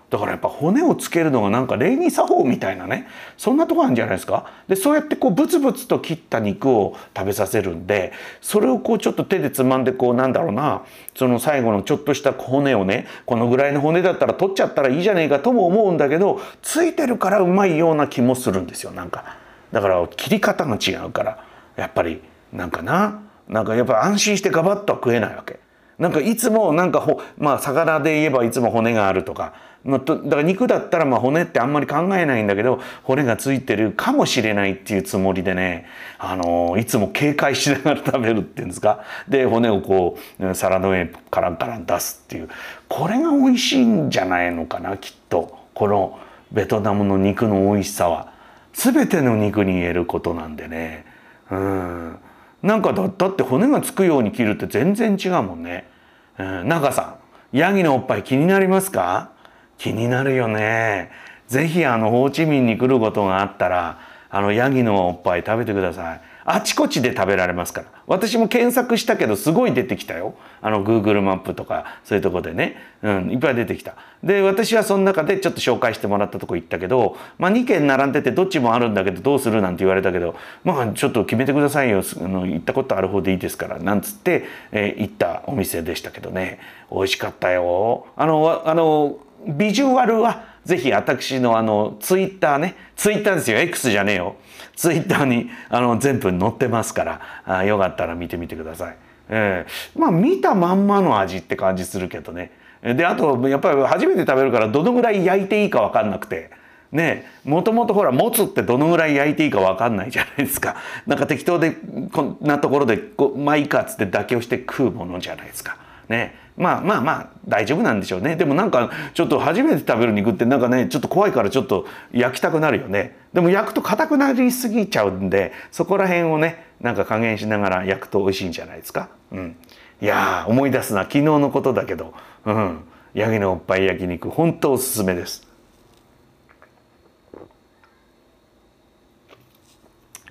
だからやっぱ骨をつけるのがなんか礼儀作法みたいなねそんなとこあるんじゃないですか？でそうやってこうブツブツと切った肉を食べさせるんでそれをこうちょっと手でつまんでこうなんだろうなその最後のちょっとした骨をねこのぐらいの骨だったら取っちゃったらいいじゃねえかとも思うんだけどついてるからうまいような気もするんですよなんか。だから切り方が違うから。やっぱりなんかななんかやっぱ安心してガバッとは食えないわけ。なんかいつもなんかほまあ魚で言えばいつも骨があるとかまあ、だから肉だったらまあ骨ってあんまり考えないんだけど骨がついてるかもしれないっていうつもりでね、あのいつも警戒しながら食べるっていうんですか。で骨をこう皿の上カランカラン出すっていう。これが美味しいんじゃないのかなきっと。このベトナムの肉の美味しさは。全ての肉に言えることなんでね。うん。なんかだって骨がつくように切るって全然違うもんね。うん、中さんヤギのおっぱい気になりますか？気になるよね。ぜひあのホーチミンに来ることがあったらあのヤギのおっぱい食べてください。あちこちで食べられますから。私も検索したけどすごい出てきたよ。あの Google マップとかそういうとこでね。うん、いっぱい出てきた。で、私はその中でちょっと紹介してもらったとこ行ったけど、まあ2軒並んでてどっちもあるんだけどどうするなんて言われたけど、まあちょっと決めてくださいよ。あの行ったことある方でいいですから。なんつって、えー、行ったお店でしたけどね。美味しかったよ。あの、あの、ビジュアルはぜひ私のあのツイッターね。ツイッターですよ。X じゃねえよ。ツイッターにあの全部載ってますから。あよかったら見てみてください。えー、まあ見たまんまの味って感じするけどね。であとやっぱり初めて食べるからどのぐらい焼いていいか分かんなくて。ねもともとほらもつってどのぐらい焼いていいか分かんないじゃないですか。なんか適当でこんなところでこまあいいかっつって妥協して食うものじゃないですか。ねまあまあまあ大丈夫なんでしょうね。でもなんかちょっと初めて食べる肉ってなんかねちょっと怖いからちょっと焼きたくなるよね。でも焼くと硬くなりすぎちゃうんでそこら辺をねなんか加減しながら焼くと美味しいんじゃないですか。うん。いや思い出すな。昨日のことだけど。うん。ヤギのおっぱい焼肉本当おすすめです。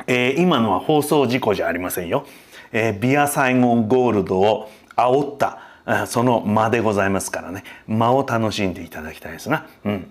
えー、今のは放送事故じゃありませんよ、えー、ビアサイゴンゴールドを煽ったその間でございますからね。間を楽しんでいただきたいですな。うん。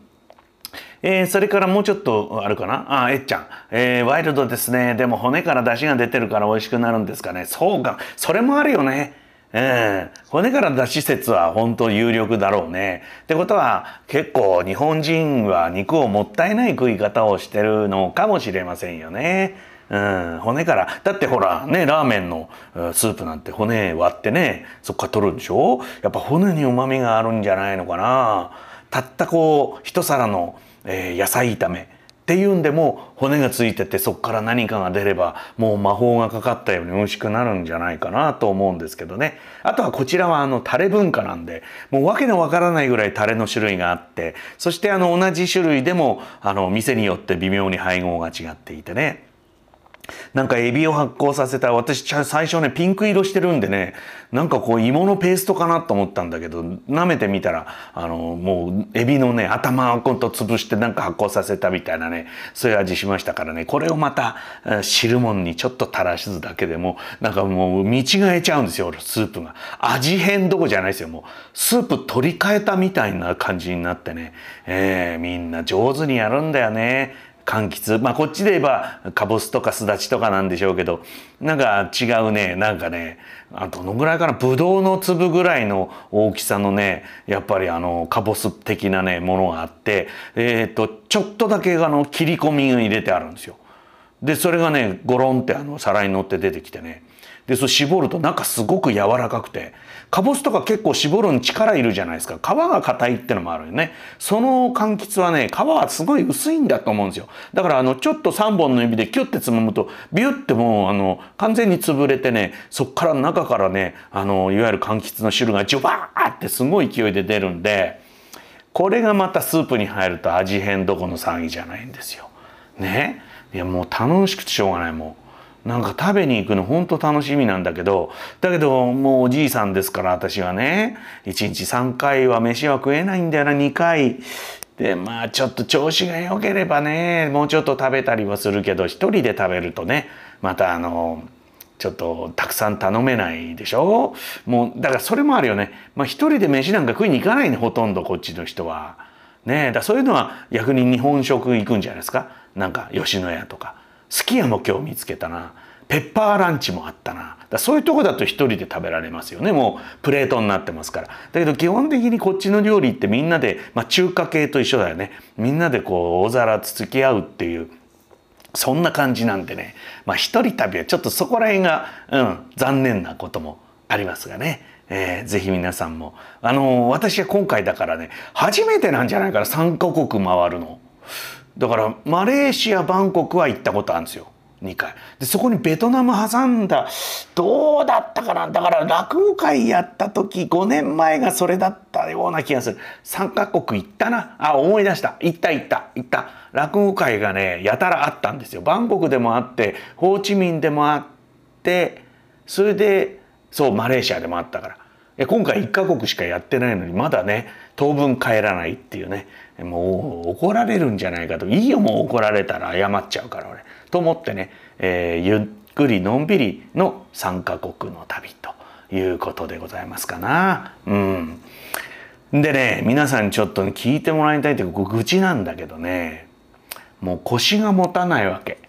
えー、それからもうちょっとあるかな？あえっちゃん、えー、ワイルドですね。でも骨から出汁が出てるから美味しくなるんですかね。そうか。それもあるよね。うん、骨から出し説は本当有力だろうね。ってことは結構日本人は肉をもったいない食い方をしてるのかもしれませんよね。うん、骨から。だってほらねラーメンのスープなんて骨割ってねそっから取るんでしょ？やっぱ骨にうまみがあるんじゃないのかな。たったこう一皿の、えー、野菜炒めっていうんでも骨がついててそこから何かが出ればもう魔法がかかったように美味しくなるんじゃないかなと思うんですけどね。あとはこちらはあのタレ文化なんでもう訳のわからないぐらいタレの種類があってそしてあの同じ種類でもあの店によって微妙に配合が違っていてね。なんかエビを発酵させた私最初ねピンク色してるんでねなんかこう芋のペーストかなと思ったんだけど舐めてみたらあのもうエビのね頭をと潰してなんか発酵させたみたいなねそういう味しましたからね。これをまた汁物にちょっと垂らすだけでもなんかもう見違えちゃうんですよスープが。味変どこじゃないですよもう。スープ取り替えたみたいな感じになってね、えー、みんな上手にやるんだよね。柑橘。まあこっちで言えばかぼすとかすだちとかなんでしょうけどなんか違うね。なんかねあどのぐらいかな。ぶどうの粒ぐらいの大きさのねやっぱりあのかぼす的なねものがあってえっ、とちょっとだけあの切り込みが入れてあるんですよ。でそれがねゴロンってあの皿に乗って出てきてね。でそ絞ると中すごく柔らかくてかぼすとか結構絞るに力いるじゃないですか皮が硬いってのもあるよねその柑橘はね皮はすごい薄いんだと思うんですよだからあのちょっと3本の指でキュッてつまむとビュッてもうあの完全に潰れてねそっから中からねあのいわゆる柑橘の汁がジュバーってすごい勢いで出るんでこれがまたスープに入ると味変どこの騒ぎじゃないんですよ。ねいやもう楽しくてしょうがないもう。なんか食べに行くの本当楽しみなんだけどだけどもうおじいさんですから私はね1日3回は飯は食えないんだよな2回でまあちょっと調子が良ければねもうちょっと食べたりはするけど一人で食べるとねまたあのちょっとたくさん頼めないでしょ？もうだからそれもあるよね。まあ一人で飯なんか食いに行かないねほとんどこっちの人は。ねだそういうのは逆に日本食行くんじゃないですか？なんか吉野家とか。すき家も今日見つけたな。ペッパーランチもあったな。だそういうとこだと一人で食べられますよね。もうプレートになってますから。だけど基本的にこっちの料理ってみんなで、まあ、中華系と一緒だよね。みんなでこう大皿つつき合うっていうそんな感じなんでね。まあ一人旅はちょっとそこら辺が、うん、残念なこともありますがね。えー、ぜひ皆さんも。あのー、私は今回だからね初めてなんじゃないかな。3カ国回るの。だからマレーシアバンコクは行ったことあるんですよ。2回。でそこにベトナム挟んだ。どうだったかな？だから落語会やった時5年前がそれだったような気がする。3カ国行ったな？あ思い出した。行った行った。行った。落語会がねやたらあったんですよ。バンコクでもあってホーチミンでもあってそれでそうマレーシアでもあったから。今回1カ国しかやってないのにまだね当分帰らないっていうね。もう怒られるんじゃないかと。いいよもう怒られたら謝っちゃうから俺。と思ってね、えー、ゆっくりのんびりの3カ国の旅ということでございますかな。うん、でね皆さんちょっと、ね、聞いてもらいたいというか愚痴なんだけどね。もう腰が持たないわけ。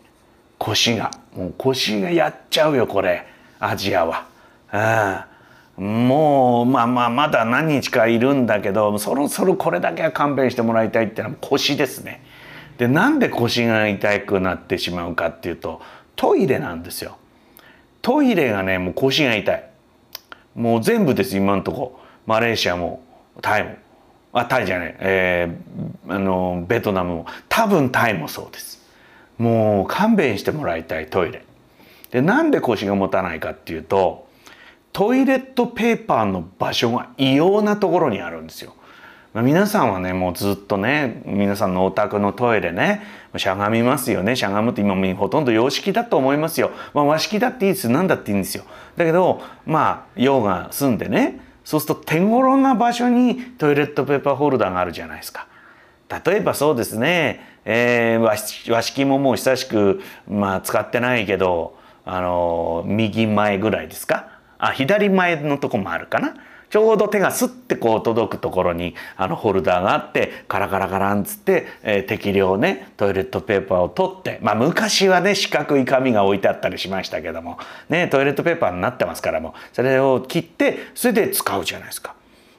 腰が。もう腰がやっちゃうよこれ。アジアは。ああもうまあまあまだ何日かいるんだけどそろそろこれだけは勘弁してもらいたいっていうのは腰ですね。でなんで腰が痛くなってしまうかっていうとトイレなんですよ。トイレがねもう腰が痛い。もう全部です今んとこマレーシアもタイもあタイじゃない、えー、あのベトナムも多分タイもそうです。もう勘弁してもらいたいトイレ。でなんで腰が持たないかっていうとトイレットペーパーの場所が異様なところにあるんですよ。皆さんはねもうずっとね皆さんのお宅のトイレねしゃがみますよね。しゃがむって今ほとんど洋式だと思いますよ、まあ、和式だっていいです何だっていいんですよ。だけどまあ用が済んでねそうすると手頃な場所にトイレットペーパーホルダーがあるじゃないですか。例えばそうですね、えー、和式ももう久しく、まあ、使ってないけどあの右前ぐらいですか？あ左前のとこもあるかなちょうど手がスッてこう届くところにあのホルダーがあってカラカラカランつって、えー、適量ねトイレットペーパーを取ってまあ昔はね四角い紙が置いてあったりしましたけどもねトイレットペーパーになってますからもそれを切ってそれで使うじゃないですか。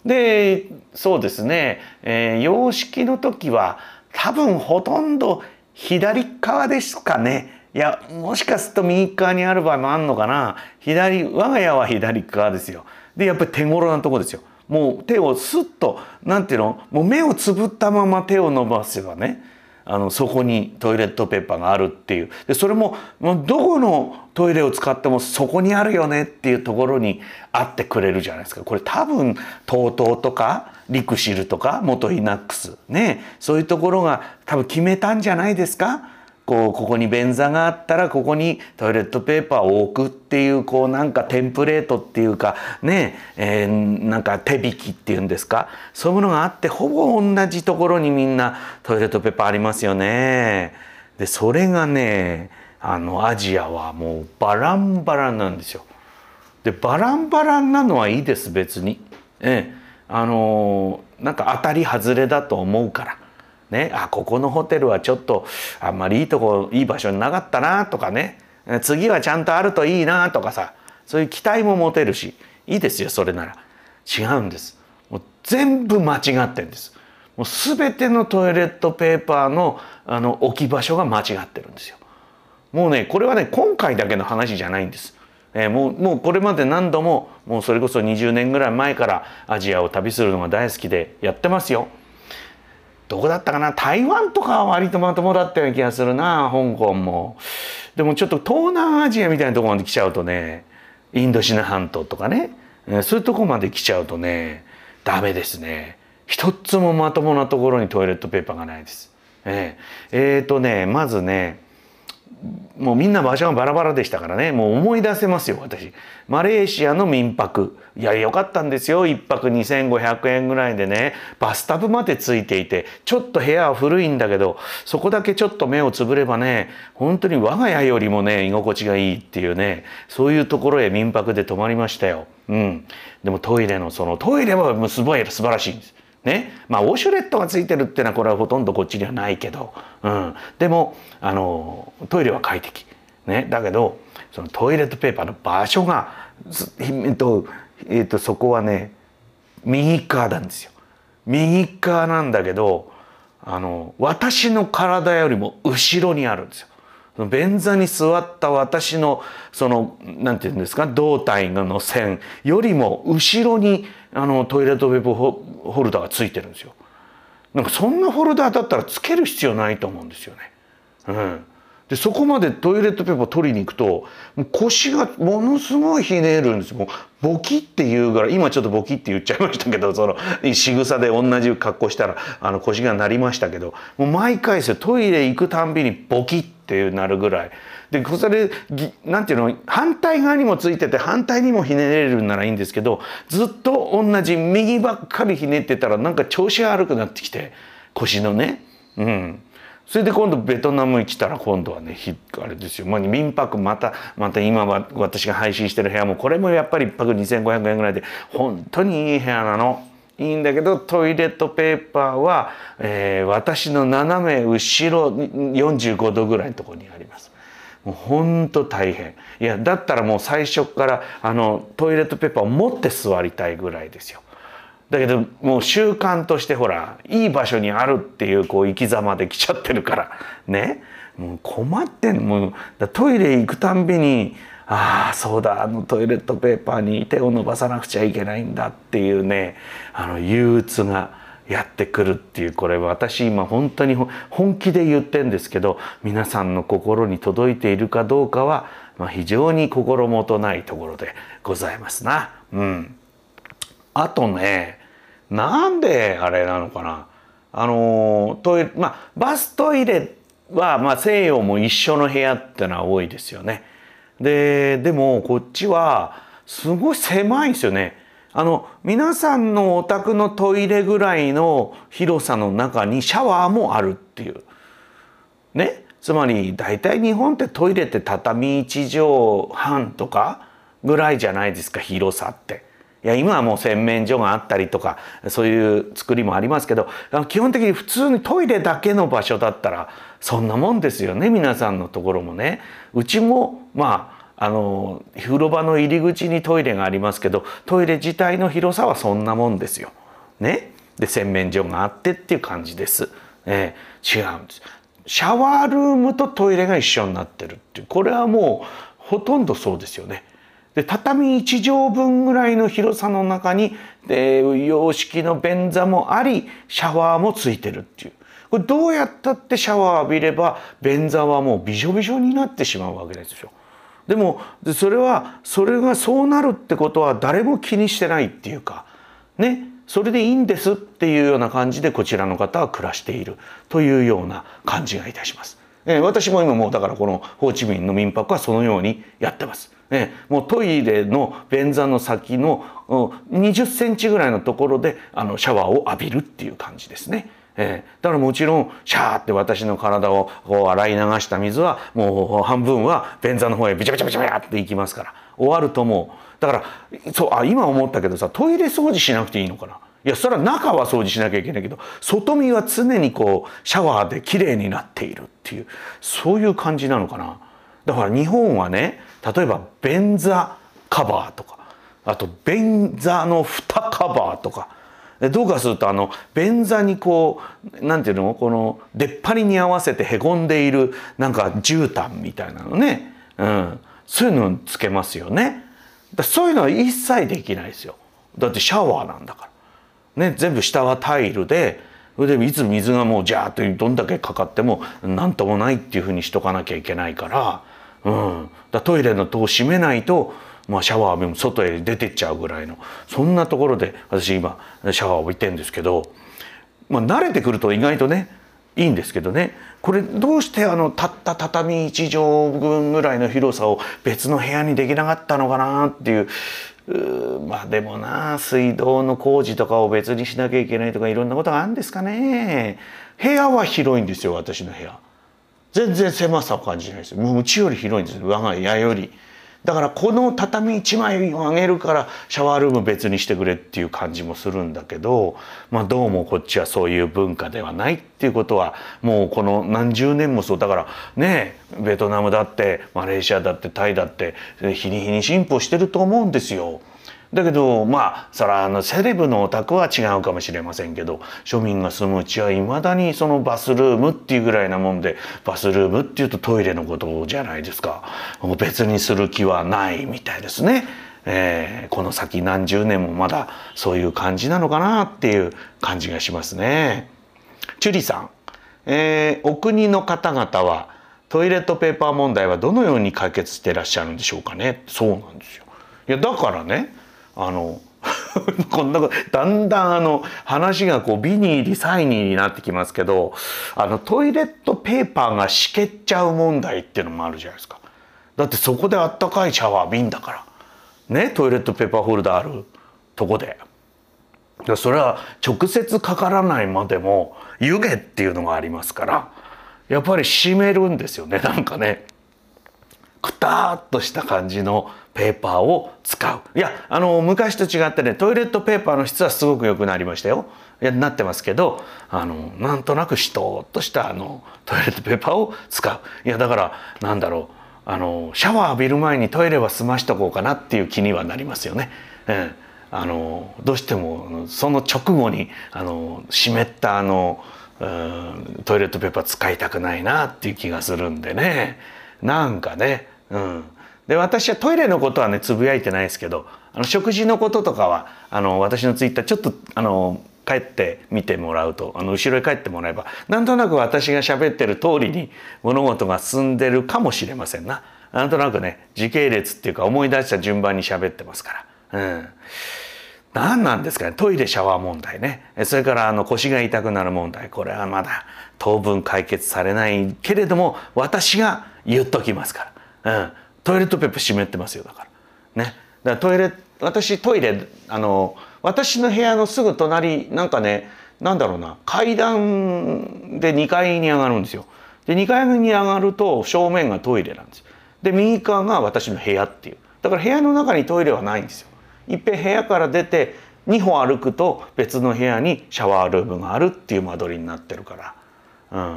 でそうですね、えー、洋式の時は多分ほとんど左側ですかね。いやもしかすると右側にある場合もあるのかな？左我が家は左側ですよ。でやっぱり手頃なとこですよ。もう手をスッと何ていうの？もう目をつぶったまま手を伸ばせばねあのそこにトイレットペーパーがあるっていう。でそれももうどこのトイレを使ってもそこにあるよねっていうところにあってくれるじゃないですか。これ多分 TOTO とかリクシルとか元イナックス。ね。そういうところが多分決めたんじゃないですか？こうここに便座があったらここにトイレットペーパーを置くっていうこうなんかテンプレートっていうかねえー、なんか手引きっていうんですか？そういうものがあってほぼ同じところにみんなトイレットペーパーありますよね。でそれがねあのアジアはもうバランバランなんですよ。でバランバランなのはいいです別に。ええあのなんか当たり外れだと思うから。ね、あここのホテルはちょっとあんまりいいとこいい場所になかったなとかね。次はちゃんとあるといいなとかさそういう期待も持てるしいいですよそれなら。違うんです。もう全部間違ってんです。もう全てのトイレットペーパーのあの置き場所が間違ってるんですよ。もうねこれはね今回だけの話じゃないんです。えー、もうもうこれまで何度ももうそれこそ20年ぐらい前からアジアを旅するのが大好きでやってますよ。どこだったかな？台湾とかは割とまともだったような気がするな香港も。でもちょっと東南アジアみたいなとこまで来ちゃうとねインドシナ半島とかねそういうとこまで来ちゃうとねダメですね。一つもまともなところにトイレットペーパーがないです。えー、えー、とねまずねもうみんな場所がバラバラでしたからね。もう思い出せますよ私。マレーシアの民泊。いや良かったんですよ。1泊2500円ぐらいでね。バスタブまでついていて。ちょっと部屋は古いんだけどそこだけちょっと目をつぶればね本当に我が家よりもね居心地がいいっていうね。そういうところへ民泊で泊まりましたよ。うん、でもトイレのそのトイレはもうすごい素晴らしいんです。ねまあ、ウォシュレットがついてるっていうのはこれはほとんどこっちにはないけど、うん、でもあのトイレは快適、ね、だけどそのトイレットペーパーの場所が、えっとえっと、そこはね右側なんですよ。右側なんだけどあの私の体よりも後ろにあるんですよ。便座に座った私のそのなんて言うんですか胴体の線よりも後ろにあのトイレットペーパーホルダーがついてるんですよ。なんかそんなホルダーだったらつける必要ないと思うんですよね。うん、でそこまでトイレットペーパー取りに行くと腰がものすごいひねるんですもうボキっていうぐら今ちょっとボキって言っちゃいましたけどその仕草で同じ格好したらあの腰が鳴りましたけどもう毎回ですよトイレ行くたんびにボキってなるぐらい。でそれなんていうの？反対側にもついてて反対にもひねれるならいいんですけどずっと同じ右ばっかりひねってたらなんか調子が悪くなってきて腰のね。うん。それで今度ベトナムに来たら今度はねあれですよ、まあ、民泊またまた今は私が配信してる部屋もこれもやっぱり1泊2500円ぐらいで本当にいい部屋なの。いいんだけどトイレットペーパーは、えー、私の斜め後ろ45度ぐらいのところにあります。もう本当大変。いやだったらもう最初からあのトイレットペーパーを持って座りたいぐらいですよ。だけどもう習慣としてほらいい場所にあるっていうこう生き様で来ちゃってるから。ね。もう困ってんもうトイレ行くたんびにああそうだあのトイレットペーパーに手を伸ばさなくちゃいけないんだっていうね。あの憂鬱がやってくるっていうこれ私今本当に本気で言ってんですけど皆さんの心に届いているかどうかは、まあ、非常に心もとないところでございますな。うん、あとねなんであれなのかなあのトイレまあバストイレは、まあ、西洋も一緒の部屋ってのは多いですよね。ででもこっちはすごい狭いんですよね。あの皆さんのお宅のトイレぐらいの広さの中にシャワーもあるっていう。ね？つまり大体日本ってトイレって畳1畳半とかぐらいじゃないですか広さって。いや今はもう洗面所があったりとかそういう作りもありますけど基本的に普通にトイレだけの場所だったらそんなもんですよね皆さんのところもね。うちもまああの風呂場の入り口にトイレがありますけどトイレ自体の広さはそんなもんですよ。ね、で洗面所があってっていう感じです。え、違うんです。シャワールームとトイレが一緒になってるっていうこれはもうほとんどそうですよね。で畳1畳分ぐらいの広さの中にで洋式の便座もありシャワーもついてるっていうこれどうやったってシャワー浴びれば便座はもうびしょびしょになってしまうわけですよ。でもそれはそれがそうなるってことは誰も気にしてないっていうかねそれでいいんですっていうような感じでこちらの方は暮らしているというような感じがいたします。えー、私も今もうだからこのホーチミンの民泊はそのようにやってます。えー、もうトイレの便座の先の20センチぐらいのところであのシャワーを浴びるっていう感じですね。えー、だからもちろんシャーって私の体をこう洗い流した水はもう半分は便座の方へビチャビチャビチャビチャっていきますから。終わるともう。だからそうあ今思ったけどさトイレ掃除しなくていいのかな？いやそれは中は掃除しなきゃいけないけど外見は常にこうシャワーできれいになっているっていうそういう感じなのかな？だから日本はね例えば便座カバーとかあと便座の蓋カバーとかでどうかするとあの便座にこうなんていうの？この出っ張りに合わせてへこんでいるなんか絨毯みたいなのね、うん、そういうのつけますよね。だそういうのは一切できないですよ。だってシャワーなんだから、ね、全部下はタイルでそれでいつ水がもうジャーッとどんだけかかっても何ともないっていうふうにしとかなきゃいけないから,、うん、だトイレの戸を閉めないと、まあ、シャワーも外へ出てっちゃうぐらいのそんなところで私今シャワーを置いてるんですけど、まあ、慣れてくると意外とねいいんですけどね。これどうしてあのたった畳1畳分ぐらいの広さを別の部屋にできなかったのかなっていうまあでもな水道の工事とかを別にしなきゃいけないとかいろんなことがあるんですかね。部屋は広いんですよ私の部屋。全然狭さを感じないです。もううちより広いんです。我が家より。だからこの畳1枚をあげるからシャワールーム別にしてくれっていう感じもするんだけど、まあ、どうもこっちはそういう文化ではないっていうことはもうこの何十年もそうだからねベトナムだってマレーシアだってタイだって日に日に進歩してると思うんですよ。だけどまあそれはあのセレブのお宅は違うかもしれませんけど庶民が住むうちはいまだにそのバスルームっていうぐらいなもんでバスルームっていうとトイレのことじゃないですか別にする気はないみたいですね。えー、この先何十年もまだそういう感じなのかなっていう感じがしますね。チュリさん、えー、お国の方々はトイレットペーパー問題はどのように解決してらっしゃるんでしょうかねそうなんですよ。いやだからねあの こんなことだんだんあの話がこうビニーリサイニーになってきますけどあのトイレットペーパーがしけっちゃう問題っていうのもあるじゃないですか。だってそこであったかいシャワー瓶だから。ねトイレットペーパーホルダーあるとこで。それは直接かからないまでも湯気っていうのがありますからやっぱり湿めるんですよねなんかね。くたっとした感じのペーパーを使う。いやあの昔と違ってねトイレットペーパーの質はすごく良くなりましたよ。いやなってますけどあのなんとなくしとっとしたあのトイレットペーパーを使う。いやだからなんだろう。あのシャワー浴びる前にトイレは済ましとこうかなっていう気にはなりますよね。うんあのどうしてもその直後にあの湿ったあのトイレットペーパー使いたくないなっていう気がするんでね。なんかねうん。で私はトイレのことはねつぶやいてないですけどあの食事のこととかはあの私のツイッターちょっとあの帰って見てもらうとあの後ろへ帰ってもらえばなんとなく私が喋ってる通りに物事が進んでるかもしれませんな。なんとなくね時系列っていうか思い出した順番に喋ってますから。うん。何なんですかねトイレシャワー問題ね。それからあの腰が痛くなる問題。これはまだ当分解決されないけれども私が言っときますから、うん、トイレットペーパー湿ってますよだから。ね。だからトイレ私トイレあの私の部屋のすぐ隣なんかねなんだろうな階段で2階に上がるんですよ。で2階に上がると正面がトイレなんですよ。で右側が私の部屋っていう。だから部屋の中にトイレはないんですよ。いっぺん部屋から出て2歩歩くと別の部屋にシャワールームがあるっていう間取りになってるから、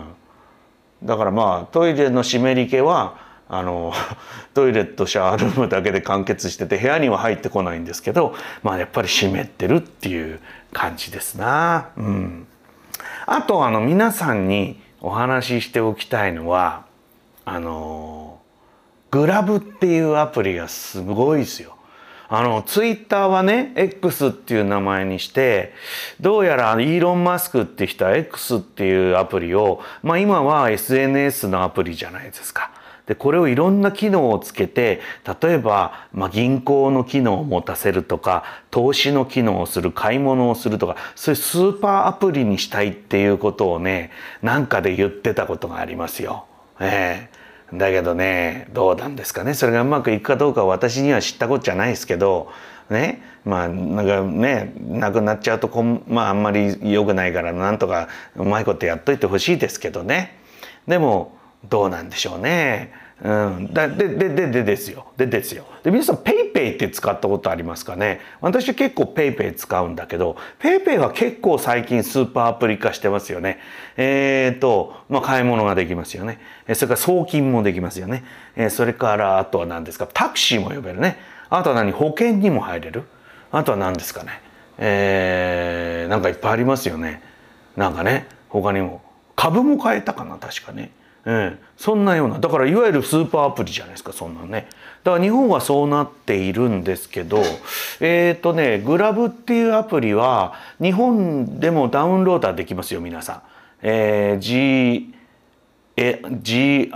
うん、だからまあトイレの湿り気はあの トイレとシャワールームだけで完結してて部屋には入ってこないんですけどまあやっぱり湿ってるっていう感じですな。うん、あとあの皆さんにお話ししておきたいのはあのグラブっていうアプリがすごいですよ。あの、ツイッターはね、X っていう名前にして、どうやらイーロン・マスクって人は X っていうアプリを、まあ今は SNS のアプリじゃないですか。で、これをいろんな機能をつけて、例えば、まあ、銀行の機能を持たせるとか、投資の機能をする、買い物をするとか、そういうスーパーアプリにしたいっていうことをね、なんかで言ってたことがありますよ。えーだけどねどうなんですかね。それがうまくいくかどうかは私には知ったことじゃないですけどね。まあなんかねなくなっちゃうとこまああんまり良くないからなんとかうまいことやっといてほしいですけどね。でもどうなんでしょうね。うん、ででででですよ。でですよ。で皆さん PayPay って使ったことありますかね？私結構 PayPay 使うんだけど PayPay は結構最近スーパーアプリ化してますよね。えっ、ー、とまあ買い物ができますよね。それから送金もできますよね。それからあとは何ですか？タクシーも呼べるね。あとは何？保険にも入れる？あとは何ですかね？えー、なんかいっぱいありますよね。なんかね他にも。株も買えたかな？確かね。ええ、そんなような。だからいわゆるスーパーアプリじゃないですかそんなね。だから日本はそうなっているんですけどえっ、ー、とねグラブっていうアプリは日本でもダウンロードできますよ皆さん、えー、G え GRAB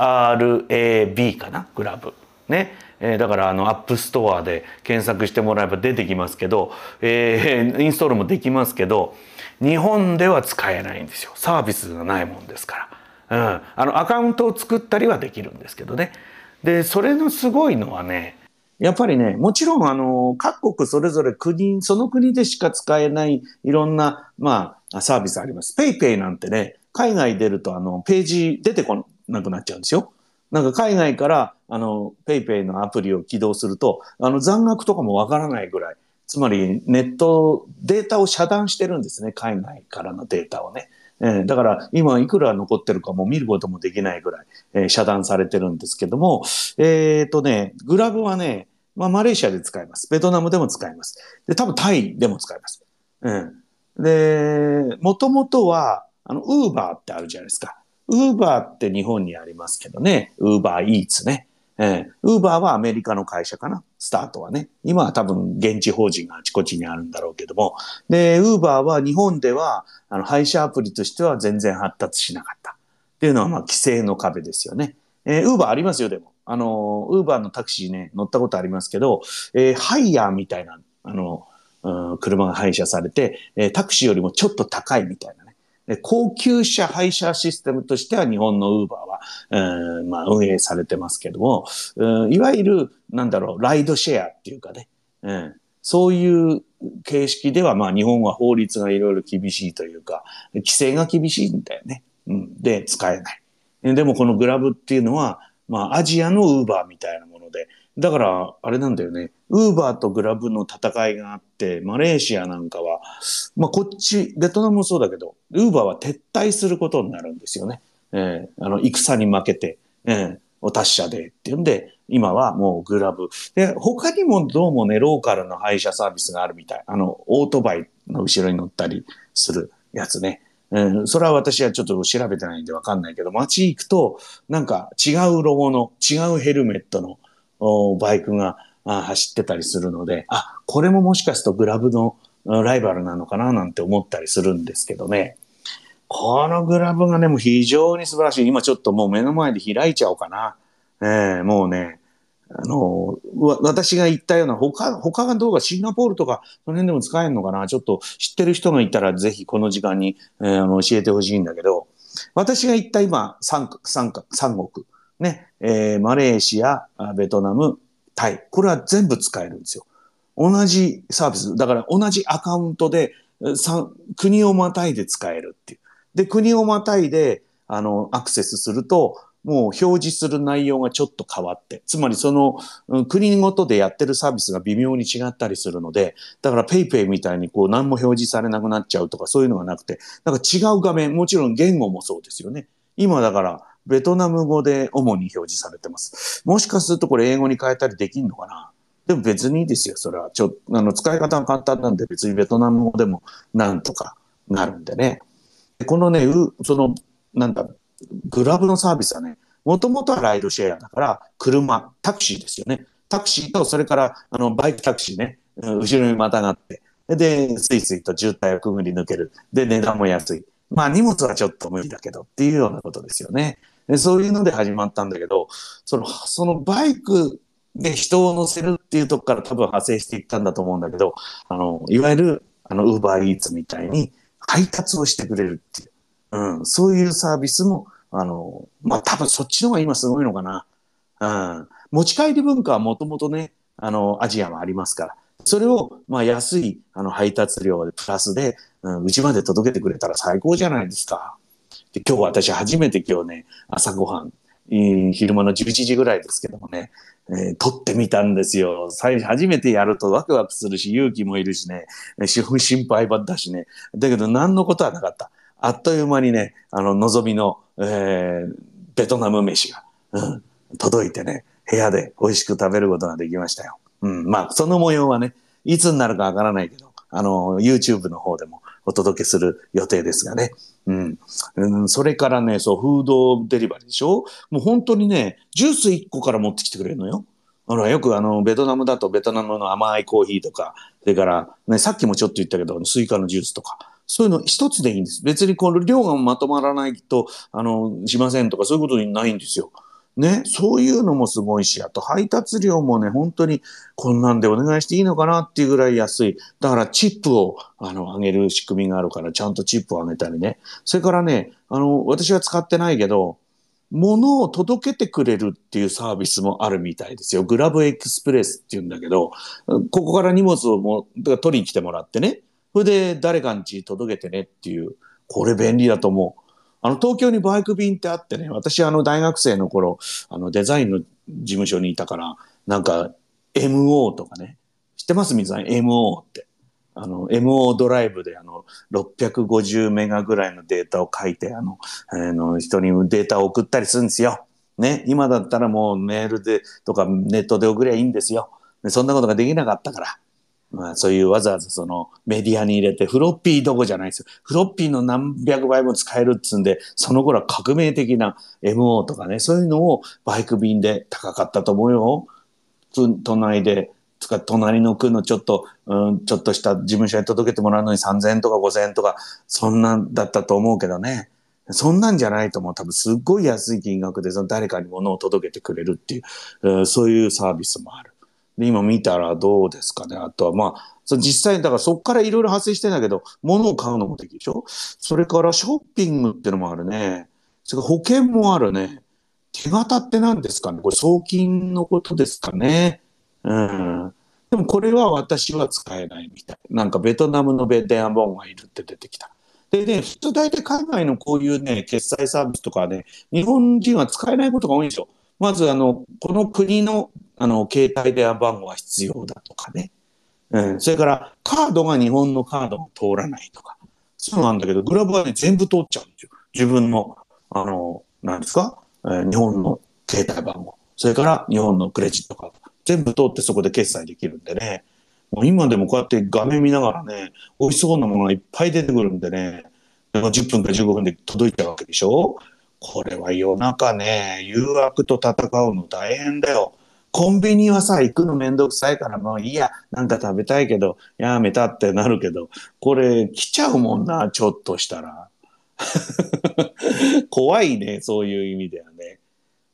かな Grab。ね、えー、だからあの App Store で検索してもらえば出てきますけど、えー、インストールもできますけど日本では使えないんですよ。サービスがないもんですから。うん、あのアカウントを作ったりはできるんですけどね。でそれのすごいのはねやっぱりねもちろんあの各国それぞれ国その国でしか使えないいろんな、まあ、サービスあります。PayPay なんてね海外出るとあのページ出てこなくなっちゃうんですよ。なんか海外からあの PayPay のアプリを起動するとあの残額とかもわからないぐらいつまりネットデータを遮断してるんですね海外からのデータをね。えー、だから今いくら残ってるかも見ることもできないぐらい、えー、遮断されてるんですけども、えっ、ー、とね、グラブはね、まあマレーシアで使えます。ベトナムでも使えます。で、多分タイでも使えます。うん。で、もともとは、あの、ウーバーってあるじゃないですか。ウーバーって日本にありますけどね。ウーバーイーツね。えー、ウーバーはアメリカの会社かな？スタートはね。今は多分現地法人があちこちにあるんだろうけども。で、ウーバーは日本では、あの、配車アプリとしては全然発達しなかった。っていうのは、まあ、規制の壁ですよね。えー、ウーバーありますよ、でも。あの、ウーバーのタクシーね、乗ったことありますけど、えー、ハイヤーみたいな、あの、うん、車が配車されて、えー、タクシーよりもちょっと高いみたいな。高級車配車システムとしては日本のウーバーうん、まあ、運営されてますけども、いわゆる、なんだろう、ライドシェアっていうかね、うん、そういう形式では、まあ、日本は法律がいろいろ厳しいというか、規制が厳しいんだよね。うん、で、使えない。でも、このグラブっていうのは、まあ、アジアのウーバーみたいなもので、だから、あれなんだよね。ウーバーとグラブの戦いがあって、マレーシアなんかは、まあ、こっち、ベトナムもそうだけど、ウーバーは撤退することになるんですよね。えー、あの、戦に負けて、えー、お達者でっていうんで、今はもうグラブ。で、他にもどうもね、ローカルの配車サービスがあるみたい。あの、オートバイの後ろに乗ったりするやつね。うん、それは私はちょっと調べてないんでわかんないけど、街行くと、なんか違うロゴの、違うヘルメットのバイクが走ってたりするので、あ、これももしかするとグラブのライバルなのかななんて思ったりするんですけどね。このグラブがね、もう非常に素晴らしい。今ちょっともう目の前で開いちゃおうかな。えー、もうね、あの、私が言ったような、他、他がどうかシンガポールとか、その辺でも使えるのかなちょっと知ってる人がいたらぜひこの時間に、えー、あの教えてほしいんだけど、私が言った今、三三三国、ね、えー、マレーシア、ベトナム、タイ、これは全部使えるんですよ。同じサービス、だから同じアカウントで、国をまたいで使えるっていう。で、国をまたいで、あの、アクセスすると、もう表示する内容がちょっと変わって、つまりその、国ごとでやってるサービスが微妙に違ったりするので、だから PayPay みたいにこう何も表示されなくなっちゃうとかそういうのがなくて、なんか違う画面、もちろん言語もそうですよね。今だからベトナム語で主に表示されてます。もしかするとこれ英語に変えたりできんのかな？でも別にいいですよ、それは。ちょ、あの、使い方が簡単なんで別にベトナム語でもなんとかなるんでね。このね、う、その、なんだ、グラブのサービスはね、もともとはライドシェアだから、車、タクシーですよね。タクシーと、それから、あの、バイクタクシーね、後ろにまたがって、で、スイスイと渋滞をくぐり抜ける。で、値段も安い。まあ、荷物はちょっと無理だけどっていうようなことですよね。でそういうので始まったんだけど、その、そのバイクで人を乗せるっていうとこから多分派生していったんだと思うんだけど、あの、いわゆる、あの、ウーバーイーツみたいに配達をしてくれるっていう、うん、そういうサービスも、あの、まあ、多分そっちの方が今すごいのかな。うん。持ち帰り文化はもともとね、あの、アジアもありますから。それを、まあ、安い、あの、配達料でプラスで、うん、うち、まで届けてくれたら最高じゃないですか。で今日私初めて今日ね、朝ごはん、昼間の11時ぐらいですけどもね、えー、撮ってみたんですよ。最初、初めてやるとワクワクするし、勇気もいるしね、心配ばったしね。だけど何のことはなかった。あっという間にね、あの、望みの、えー、ベトナム飯が、うん、届いてね、部屋で美味しく食べることができましたよ。うん、まあ、その模様はね、いつになるかわからないけど、あの、YouTube の方でもお届けする予定ですがね。うん。うん、それからね、そう、フードデリバリーでしょ？もう本当にね、ジュース1個から持ってきてくれるのよ。ほら、よくあの、ベトナムだとベトナムの甘いコーヒーとか、それから、ね、さっきもちょっと言ったけど、スイカのジュースとか、そういうの1つでいいんです。別にこの量がまとまらないと、あの、しませんとかそういうことにないんですよ。ね、そういうのもすごいし、あと配達料もね、本当にこんなんでお願いしていいのかなっていうぐらい安い。だからチップをあの上げる仕組みがあるから、ちゃんとチップを上げたりね。それからね、あの、私は使ってないけど、物を届けてくれるっていうサービスもあるみたいですよ。グラブエクスプレスっていうんだけど、ここから荷物をも取りに来てもらってね。それで誰かんち届けてねっていう。これ便利だと思う。あの、東京にバイク便ってあってね、私あの大学生の頃、あのデザインの事務所にいたから、なんか MO とかね、知ってます？水さん ?MO って。あの、MO ドライブであの、650メガぐらいのデータを書いて、あの、あの人にデータを送ったりするんですよ。ね、今だったらもうメールでとかネットで送りゃいいんですよ。そんなことができなかったから。まあそういうわざわざそのメディアに入れてフロッピーどこじゃないですよ。フロッピーの何百倍も使えるっつうんで、その頃は革命的な MO とかね、そういうのをバイク便で高かったと思うよ。隣で、つか隣の区のちょっと、うん、ちょっとした事務所に届けてもらうのに3000円とか5000円とか、そんなんだったと思うけどね。そんなんじゃないと思う。多分すっごい安い金額でその誰かに物を届けてくれるっていう、そういうサービスもある。で、今見たらどうですかね。あとは、まあ、そ実際、だからそこからいろいろ発生してんだけど、物を買うのもできるでしょ？それからショッピングってのもあるね。それから保険もあるね。手形って何ですかね？これ送金のことですかね。うん。でもこれは私は使えないみたい。なんかベトナムのベ電話番号がいるって出てきた。でね、普通大体海外のこういうね、決済サービスとかね、日本人は使えないことが多いんですよ。まずあの、この国のあの、携帯電話番号は必要だとかね。うん、それから、カードが日本のカードが通らないとか。そうなんだけど、グラブはね、全部通っちゃうんですよ。自分の、あの、なんですか、えー、日本の携帯番号。それから日本のクレジットカード。全部通ってそこで決済できるんでね。もう今でもこうやって画面見ながらね、美味しそうなものがいっぱい出てくるんでね。10分か15分で届いちゃうわけでしょ？これは夜中ね、誘惑と戦うの大変だよ。コンビニはさ、行くのめんどくさいからもういいや、なんか食べたいけど、やめたってなるけど、これ来ちゃうもんな、ちょっとしたら。怖いね、そういう意味ではね。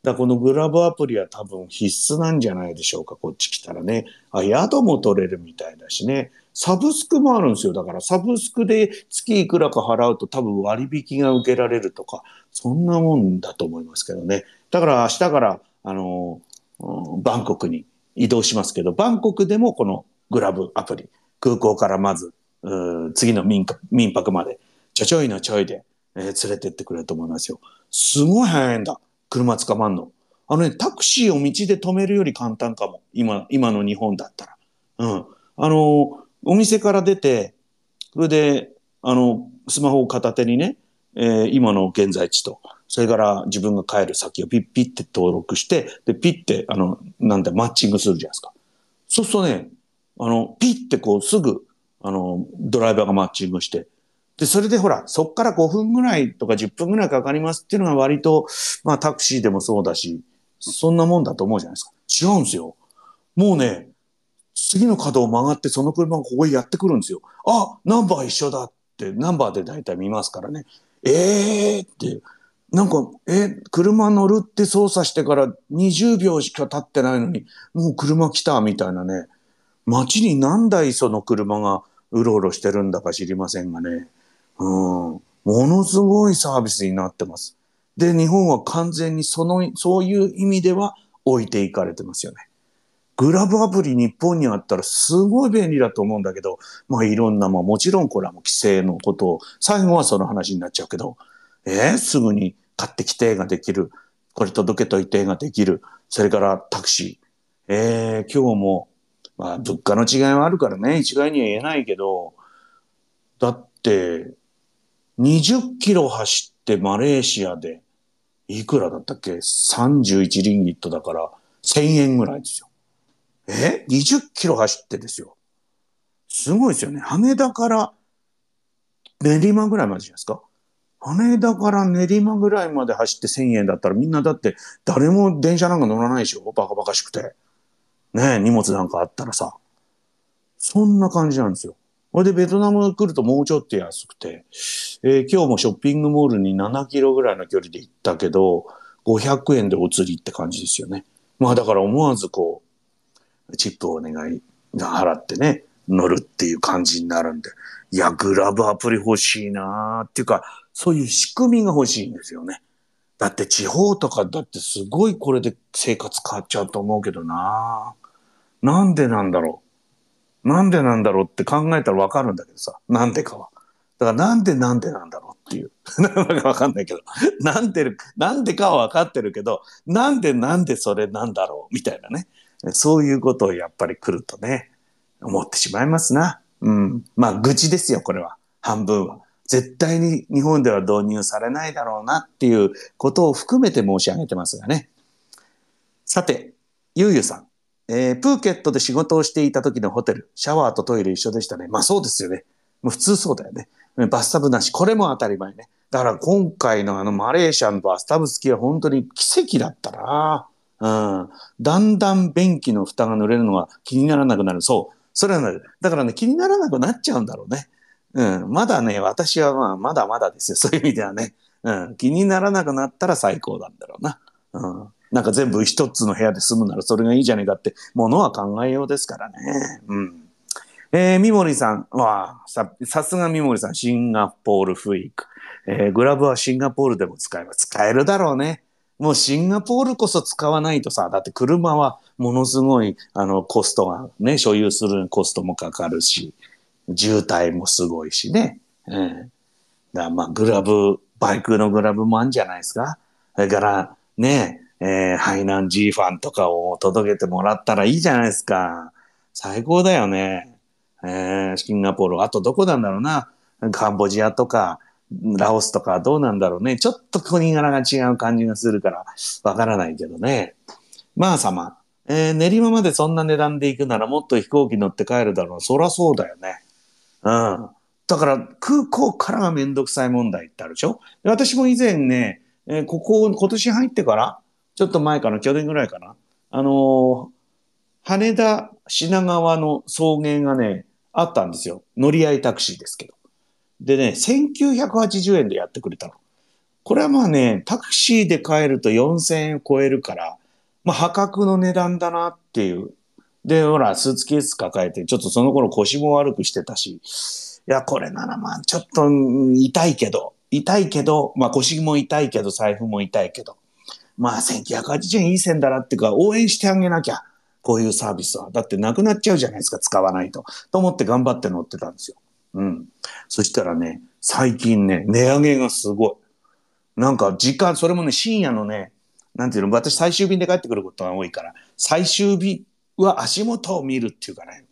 だこのグラブアプリは多分必須なんじゃないでしょうか、こっち来たらね。あ、宿も取れるみたいだしね。サブスクもあるんですよ。だからサブスクで月いくらか払うと多分割引が受けられるとか、そんなもんだと思いますけどね。だから明日から、あのバンコクに移動しますけど、バンコクでもこのグラブアプリ、空港からまず、次の民民泊まで、ちょちょいのちょいで、えー、連れてってくれると思いますよ。すごい早いんだ。車捕まんの。あのね、タクシーを道で止めるより簡単かも。今、今の日本だったら。うん。あの、お店から出て、それで、あの、スマホを片手にね、えー、今の現在地と、それから自分が帰る先をピッピッって登録して、で、ピッて、あの、なんだ、マッチングするじゃないですか。そうするとね、あの、ピッてこうすぐ、あの、ドライバーがマッチングして、で、それでほら、そっから5分ぐらいとか10分ぐらいかかりますっていうのが割と、まあタクシーでもそうだし、そんなもんだと思うじゃないですか。違うんですよ。もうね、次の角を曲がってその車がここにやってくるんですよ。あ、ナンバー一緒だって、ナンバーで大体見ますからね。ええー、って、なんか、え、車乗るって操作してから20秒しか経ってないのに、もう車来たみたいなね。街に何台その車がうろうろしてるんだか知りませんがね。うん。ものすごいサービスになってます。で、日本は完全にその、そういう意味では置いていかれてますよね。グラブアプリ日本にあったらすごい便利だと思うんだけど、まあいろんな、まあもちろんこれはもう規制のことを、最後はその話になっちゃうけど、えー、すぐに買ってきてができる。これ届けといてができる。それからタクシー。えー、今日も、まあ物価の違いはあるからね、一概には言えないけど、だって、20キロ走ってマレーシアで、いくらだったっけ ?31 リンギットだから1000円ぐらいですよ。え ?20 キロ走ってですよ。すごいですよね。羽田から練馬ぐらいまでじゃないですか？羽田から練馬ぐらいまで走って1000円だったらみんなだって誰も電車なんか乗らないでしょ？バカバカしくて。ね荷物なんかあったらさ。そんな感じなんですよ。これでベトナム来るともうちょっと安くて、えー、今日もショッピングモールに7キロぐらいの距離で行ったけど、500円でお釣りって感じですよね。まあだから思わずこう、チップをお願い、払ってね、乗るっていう感じになるんで、いや、グラブアプリ欲しいなーっていうか、そういう仕組みが欲しいんですよね。だって地方とかだってすごいこれで生活変わっちゃうと思うけどななんでなんだろう。なんでなんだろうって考えたらわかるんだけどさ、なんでかは。だからなんでなんでなんだろうっていう。なんかわかんないけど。なんで、なんでかはわかってるけど、なんでなんでそれなんだろうみたいなね。そういうことをやっぱり来るとね、思ってしまいますな。うん。まあ、愚痴ですよ、これは。半分は。絶対に日本では導入されないだろうなっていうことを含めて申し上げてますがね。さて、ゆうゆうさん。えー、プーケットで仕事をしていた時のホテル、シャワーとトイレ一緒でしたね。まあそうですよね。もう普通そうだよね。バスタブなし。これも当たり前ね。だから今回のあのマレーシアのバスタブ付きは本当に奇跡だったな。うん。だんだん便器の蓋が濡れるのが気にならなくなる。そう。それはね、だからね、気にならなくなっちゃうんだろうね。うん。まだね、私はまあ、まだまだですよ。そういう意味ではね。うん。気にならなくなったら最高なんだろうな。うん。なんか全部一つの部屋で住むならそれがいいじゃねえかってものは考えようですからね。うん。えー、三森さんは、さ、さすが三森さん、シンガポールフイーク。えー、グラブはシンガポールでも使えば使えるだろうね。もうシンガポールこそ使わないとさ、だって車はものすごい、あの、コストがね、所有するコストもかかるし、渋滞もすごいしね。うん。だまあ、グラブ、バイクのグラブもあるんじゃないですか。それから、ね、えー、ハイナン G ファンとかを届けてもらったらいいじゃないですか。最高だよね。えー、シンガポール。あとどこなんだろうな。カンボジアとか、ラオスとかどうなんだろうね。ちょっと国柄が違う感じがするから、わからないけどね。まあ様。えー、練馬までそんな値段で行くならもっと飛行機乗って帰るだろう。そらそうだよね。うん。だから空港からがめんどくさい問題ってあるでしょ？私も以前ね、えー、ここ、今年入ってからちょっと前かな、去年ぐらいかな。あのー、羽田品川の送迎がね、あったんですよ。乗り合いタクシーですけど。でね、1980円でやってくれたの。これはまあね、タクシーで帰ると4000円超えるから、まあ破格の値段だなっていう。で、ほら、スーツケース抱えて、ちょっとその頃腰も悪くしてたし、いや、これならまあちょっと痛いけど、痛いけど、まあ腰も痛いけど、財布も痛いけど、まあ1980円いい線だなっていうか、応援してあげなきゃ。こういうサービスは。だってなくなっちゃうじゃないですか、使わないと。と思って頑張って乗ってたんですよ。うん。そしたらね、最近ね、値上げがすごい。なんか時間、それもね、深夜のね、なんていうの、私最終便で帰ってくることが多いから、最終日は足元を見るっていうかね、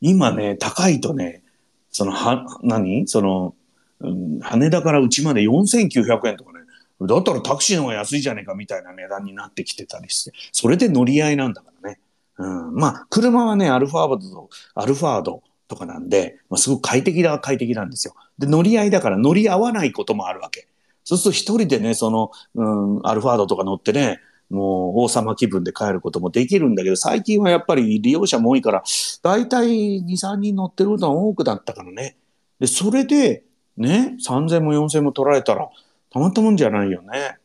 今ね、高いとね、その、は、何？その、うん羽田からうちまで4900円とかね、だったらタクシーの方が安いじゃねえかみたいな値段になってきてたりして、それで乗り合いなんだからね。うん、まあ、車はね、アルファードと、アルファードとかなんで、まあ、すごく快適だ、快適なんですよ。で、乗り合いだから乗り合わないこともあるわけ。そうすると一人でね、その、うん、アルファードとか乗ってね、もう王様気分で帰ることもできるんだけど、最近はやっぱり利用者も多いから、だいたい2、3人乗ってることが多くなったからね。で、それで、ね、3000も4000も取られたら、たまったもんじゃないよね。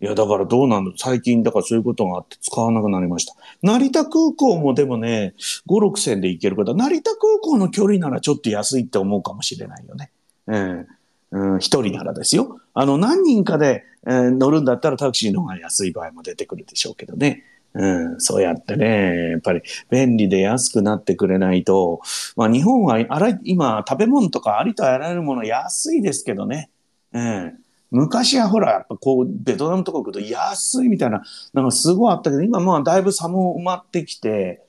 いや、だからどうなんだ？最近、だからそういうことがあって使わなくなりました。成田空港もでもね、5、6千で行けるから、成田空港の距離ならちょっと安いって思うかもしれないよね。うん。うん、一人ならですよ。あの、何人かで、えー乗るんだったらタクシーの方が安い場合も出てくるでしょうけどね。うん、そうやってね、やっぱり便利で安くなってくれないと、まあ日本はあら今食べ物とかありとあらゆるもの安いですけどね。うん。昔はほら、やっぱこう、ベトナムとか行くと安いみたいな、なんかすごいあったけど、今まあだいぶ差も埋まってきて、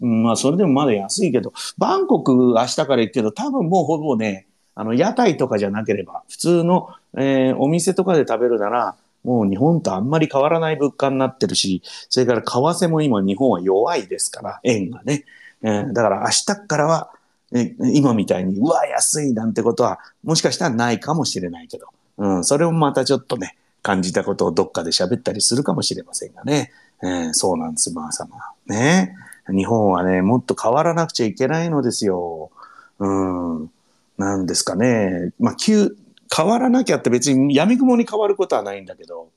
うん、まあそれでもまだ安いけど、バンコク明日から行くけど、多分もうほぼね、あの、屋台とかじゃなければ、普通の、えーお店とかで食べるなら、もう日本とあんまり変わらない物価になってるし、それから為替も今日本は弱いですから、円がね。えーだから明日からは、え今みたいに、うわ、安いなんてことは、もしかしたらないかもしれないけど、うん、それをまたちょっとね、感じたことをどっかで喋ったりするかもしれませんがね。えーそうなんです、まあ様。ね。日本はね、もっと変わらなくちゃいけないのですよ。うん。なんですかね。まあ、急、変わらなきゃって別に闇雲に変わることはないんだけど、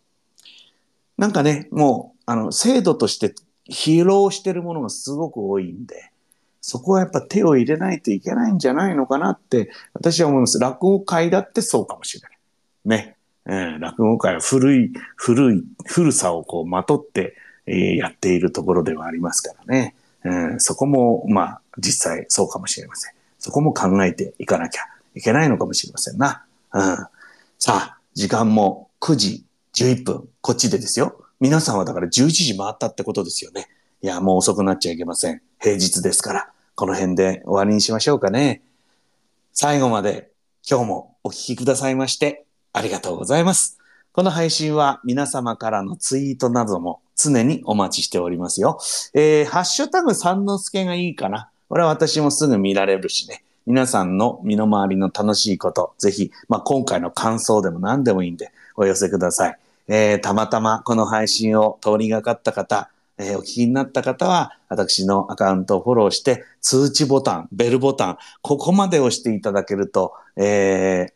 なんかね、もう、あの、制度として疲労してるものがすごく多いんで、そこはやっぱ手を入れないといけないんじゃないのかなって、私は思います。落語界だってそうかもしれない。ね。えー落語界は古い、古い、古さをこうまとって、えーやっているところではありますからね。うん、そこも、まあ、実際そうかもしれません。そこも考えていかなきゃいけないのかもしれませんな。うん。さあ、時間も9時11分、こっちでですよ。皆さんはだから11時回ったってことですよね。いや、もう遅くなっちゃいけません。平日ですから、この辺で終わりにしましょうかね。最後まで今日もお聞きくださいましてありがとうございます。この配信は皆様からのツイートなども常にお待ちしておりますよ。えー、ハッシュタグ三之助がいいかな。これは私もすぐ見られるしね。皆さんの身の回りの楽しいこと、ぜひ、まあ、今回の感想でも何でもいいんでお寄せください。えー、たまたまこの配信を通りがかった方、えーお聞きになった方は、私のアカウントをフォローして、通知ボタン、ベルボタン、ここまで押していただけると、えー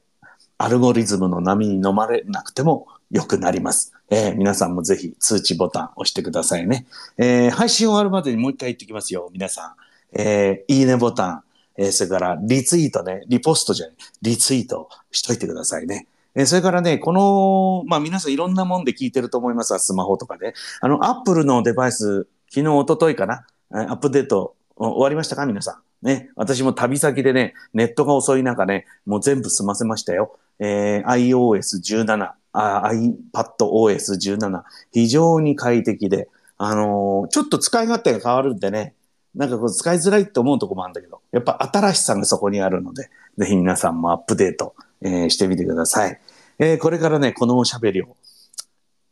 アルゴリズムの波に飲まれなくても良くなります。えー皆さんもぜひ通知ボタン押してくださいね。えー配信終わるまでにもう一回言ってきますよ、皆さん。えーいいねボタン、えーそれからリツイートね、リポストじゃない、リツイートしといてくださいね。えーそれからね、この、まあ皆さんいろんなもんで聞いてると思います、スマホとかで。あの、アップルのデバイス、昨日、一昨日かな、アップデート終わりましたか皆さん。ね。私も旅先でね、ネットが遅い中ね、もう全部済ませましたよ。えー iOS17、あ iPadOS17、非常に快適で、あのーちょっと使い勝手が変わるんでね、なんかこう使いづらいって思うとこもあるんだけど、やっぱ新しさがそこにあるので、ぜひ皆さんもアップデート、えーしてみてください。えーこれからね、このおしゃべりを、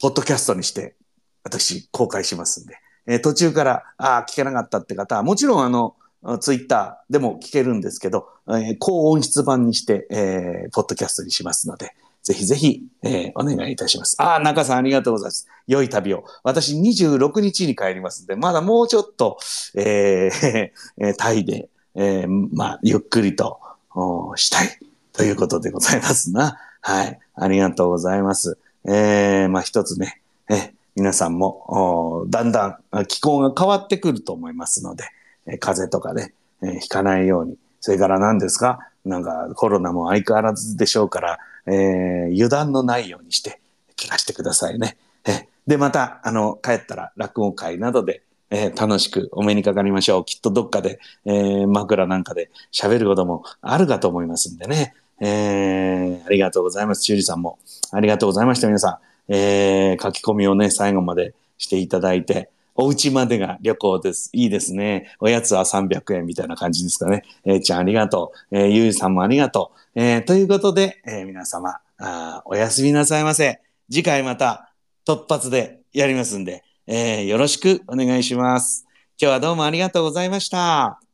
ポッドキャストにして、私、公開しますんで、えー途中から、ああ、聞けなかったって方は、もちろんあの、ツイッターでも聞けるんですけど、えー高音質版にして、えーポッドキャストにしますので、ぜひぜひ、えーお願いいたします。ああ、中さんありがとうございます。良い旅を。私26日に帰りますんで、まだもうちょっと、えー タイで、えーまあ、ゆっくりとおしたいということでございますな。はい。ありがとうございます。えーまあ一つね、え皆さんも、おだんだん気候が変わってくると思いますので、え風邪とかね、えーひかないように。それから何ですか？なんかコロナも相変わらずでしょうから、えー油断のないようにして暮らしてくださいね。で、また、あの、帰ったら落語会などで、えー楽しくお目にかかりましょう。きっとどっかで、えー枕なんかで喋ることもあるかと思いますんでね。えーありがとうございます。修理さんも。ありがとうございました、皆さん。えー、書き込みをね、最後までしていただいて、お家までが旅行です。いいですね。おやつは300円みたいな感じですかね。えー、ちゃんありがとう。えー、ゆうさんもありがとう。えー、ということで、えー、皆様あ、おやすみなさいませ。次回また突発でやりますんで、えー、よろしくお願いします。今日はどうもありがとうございました。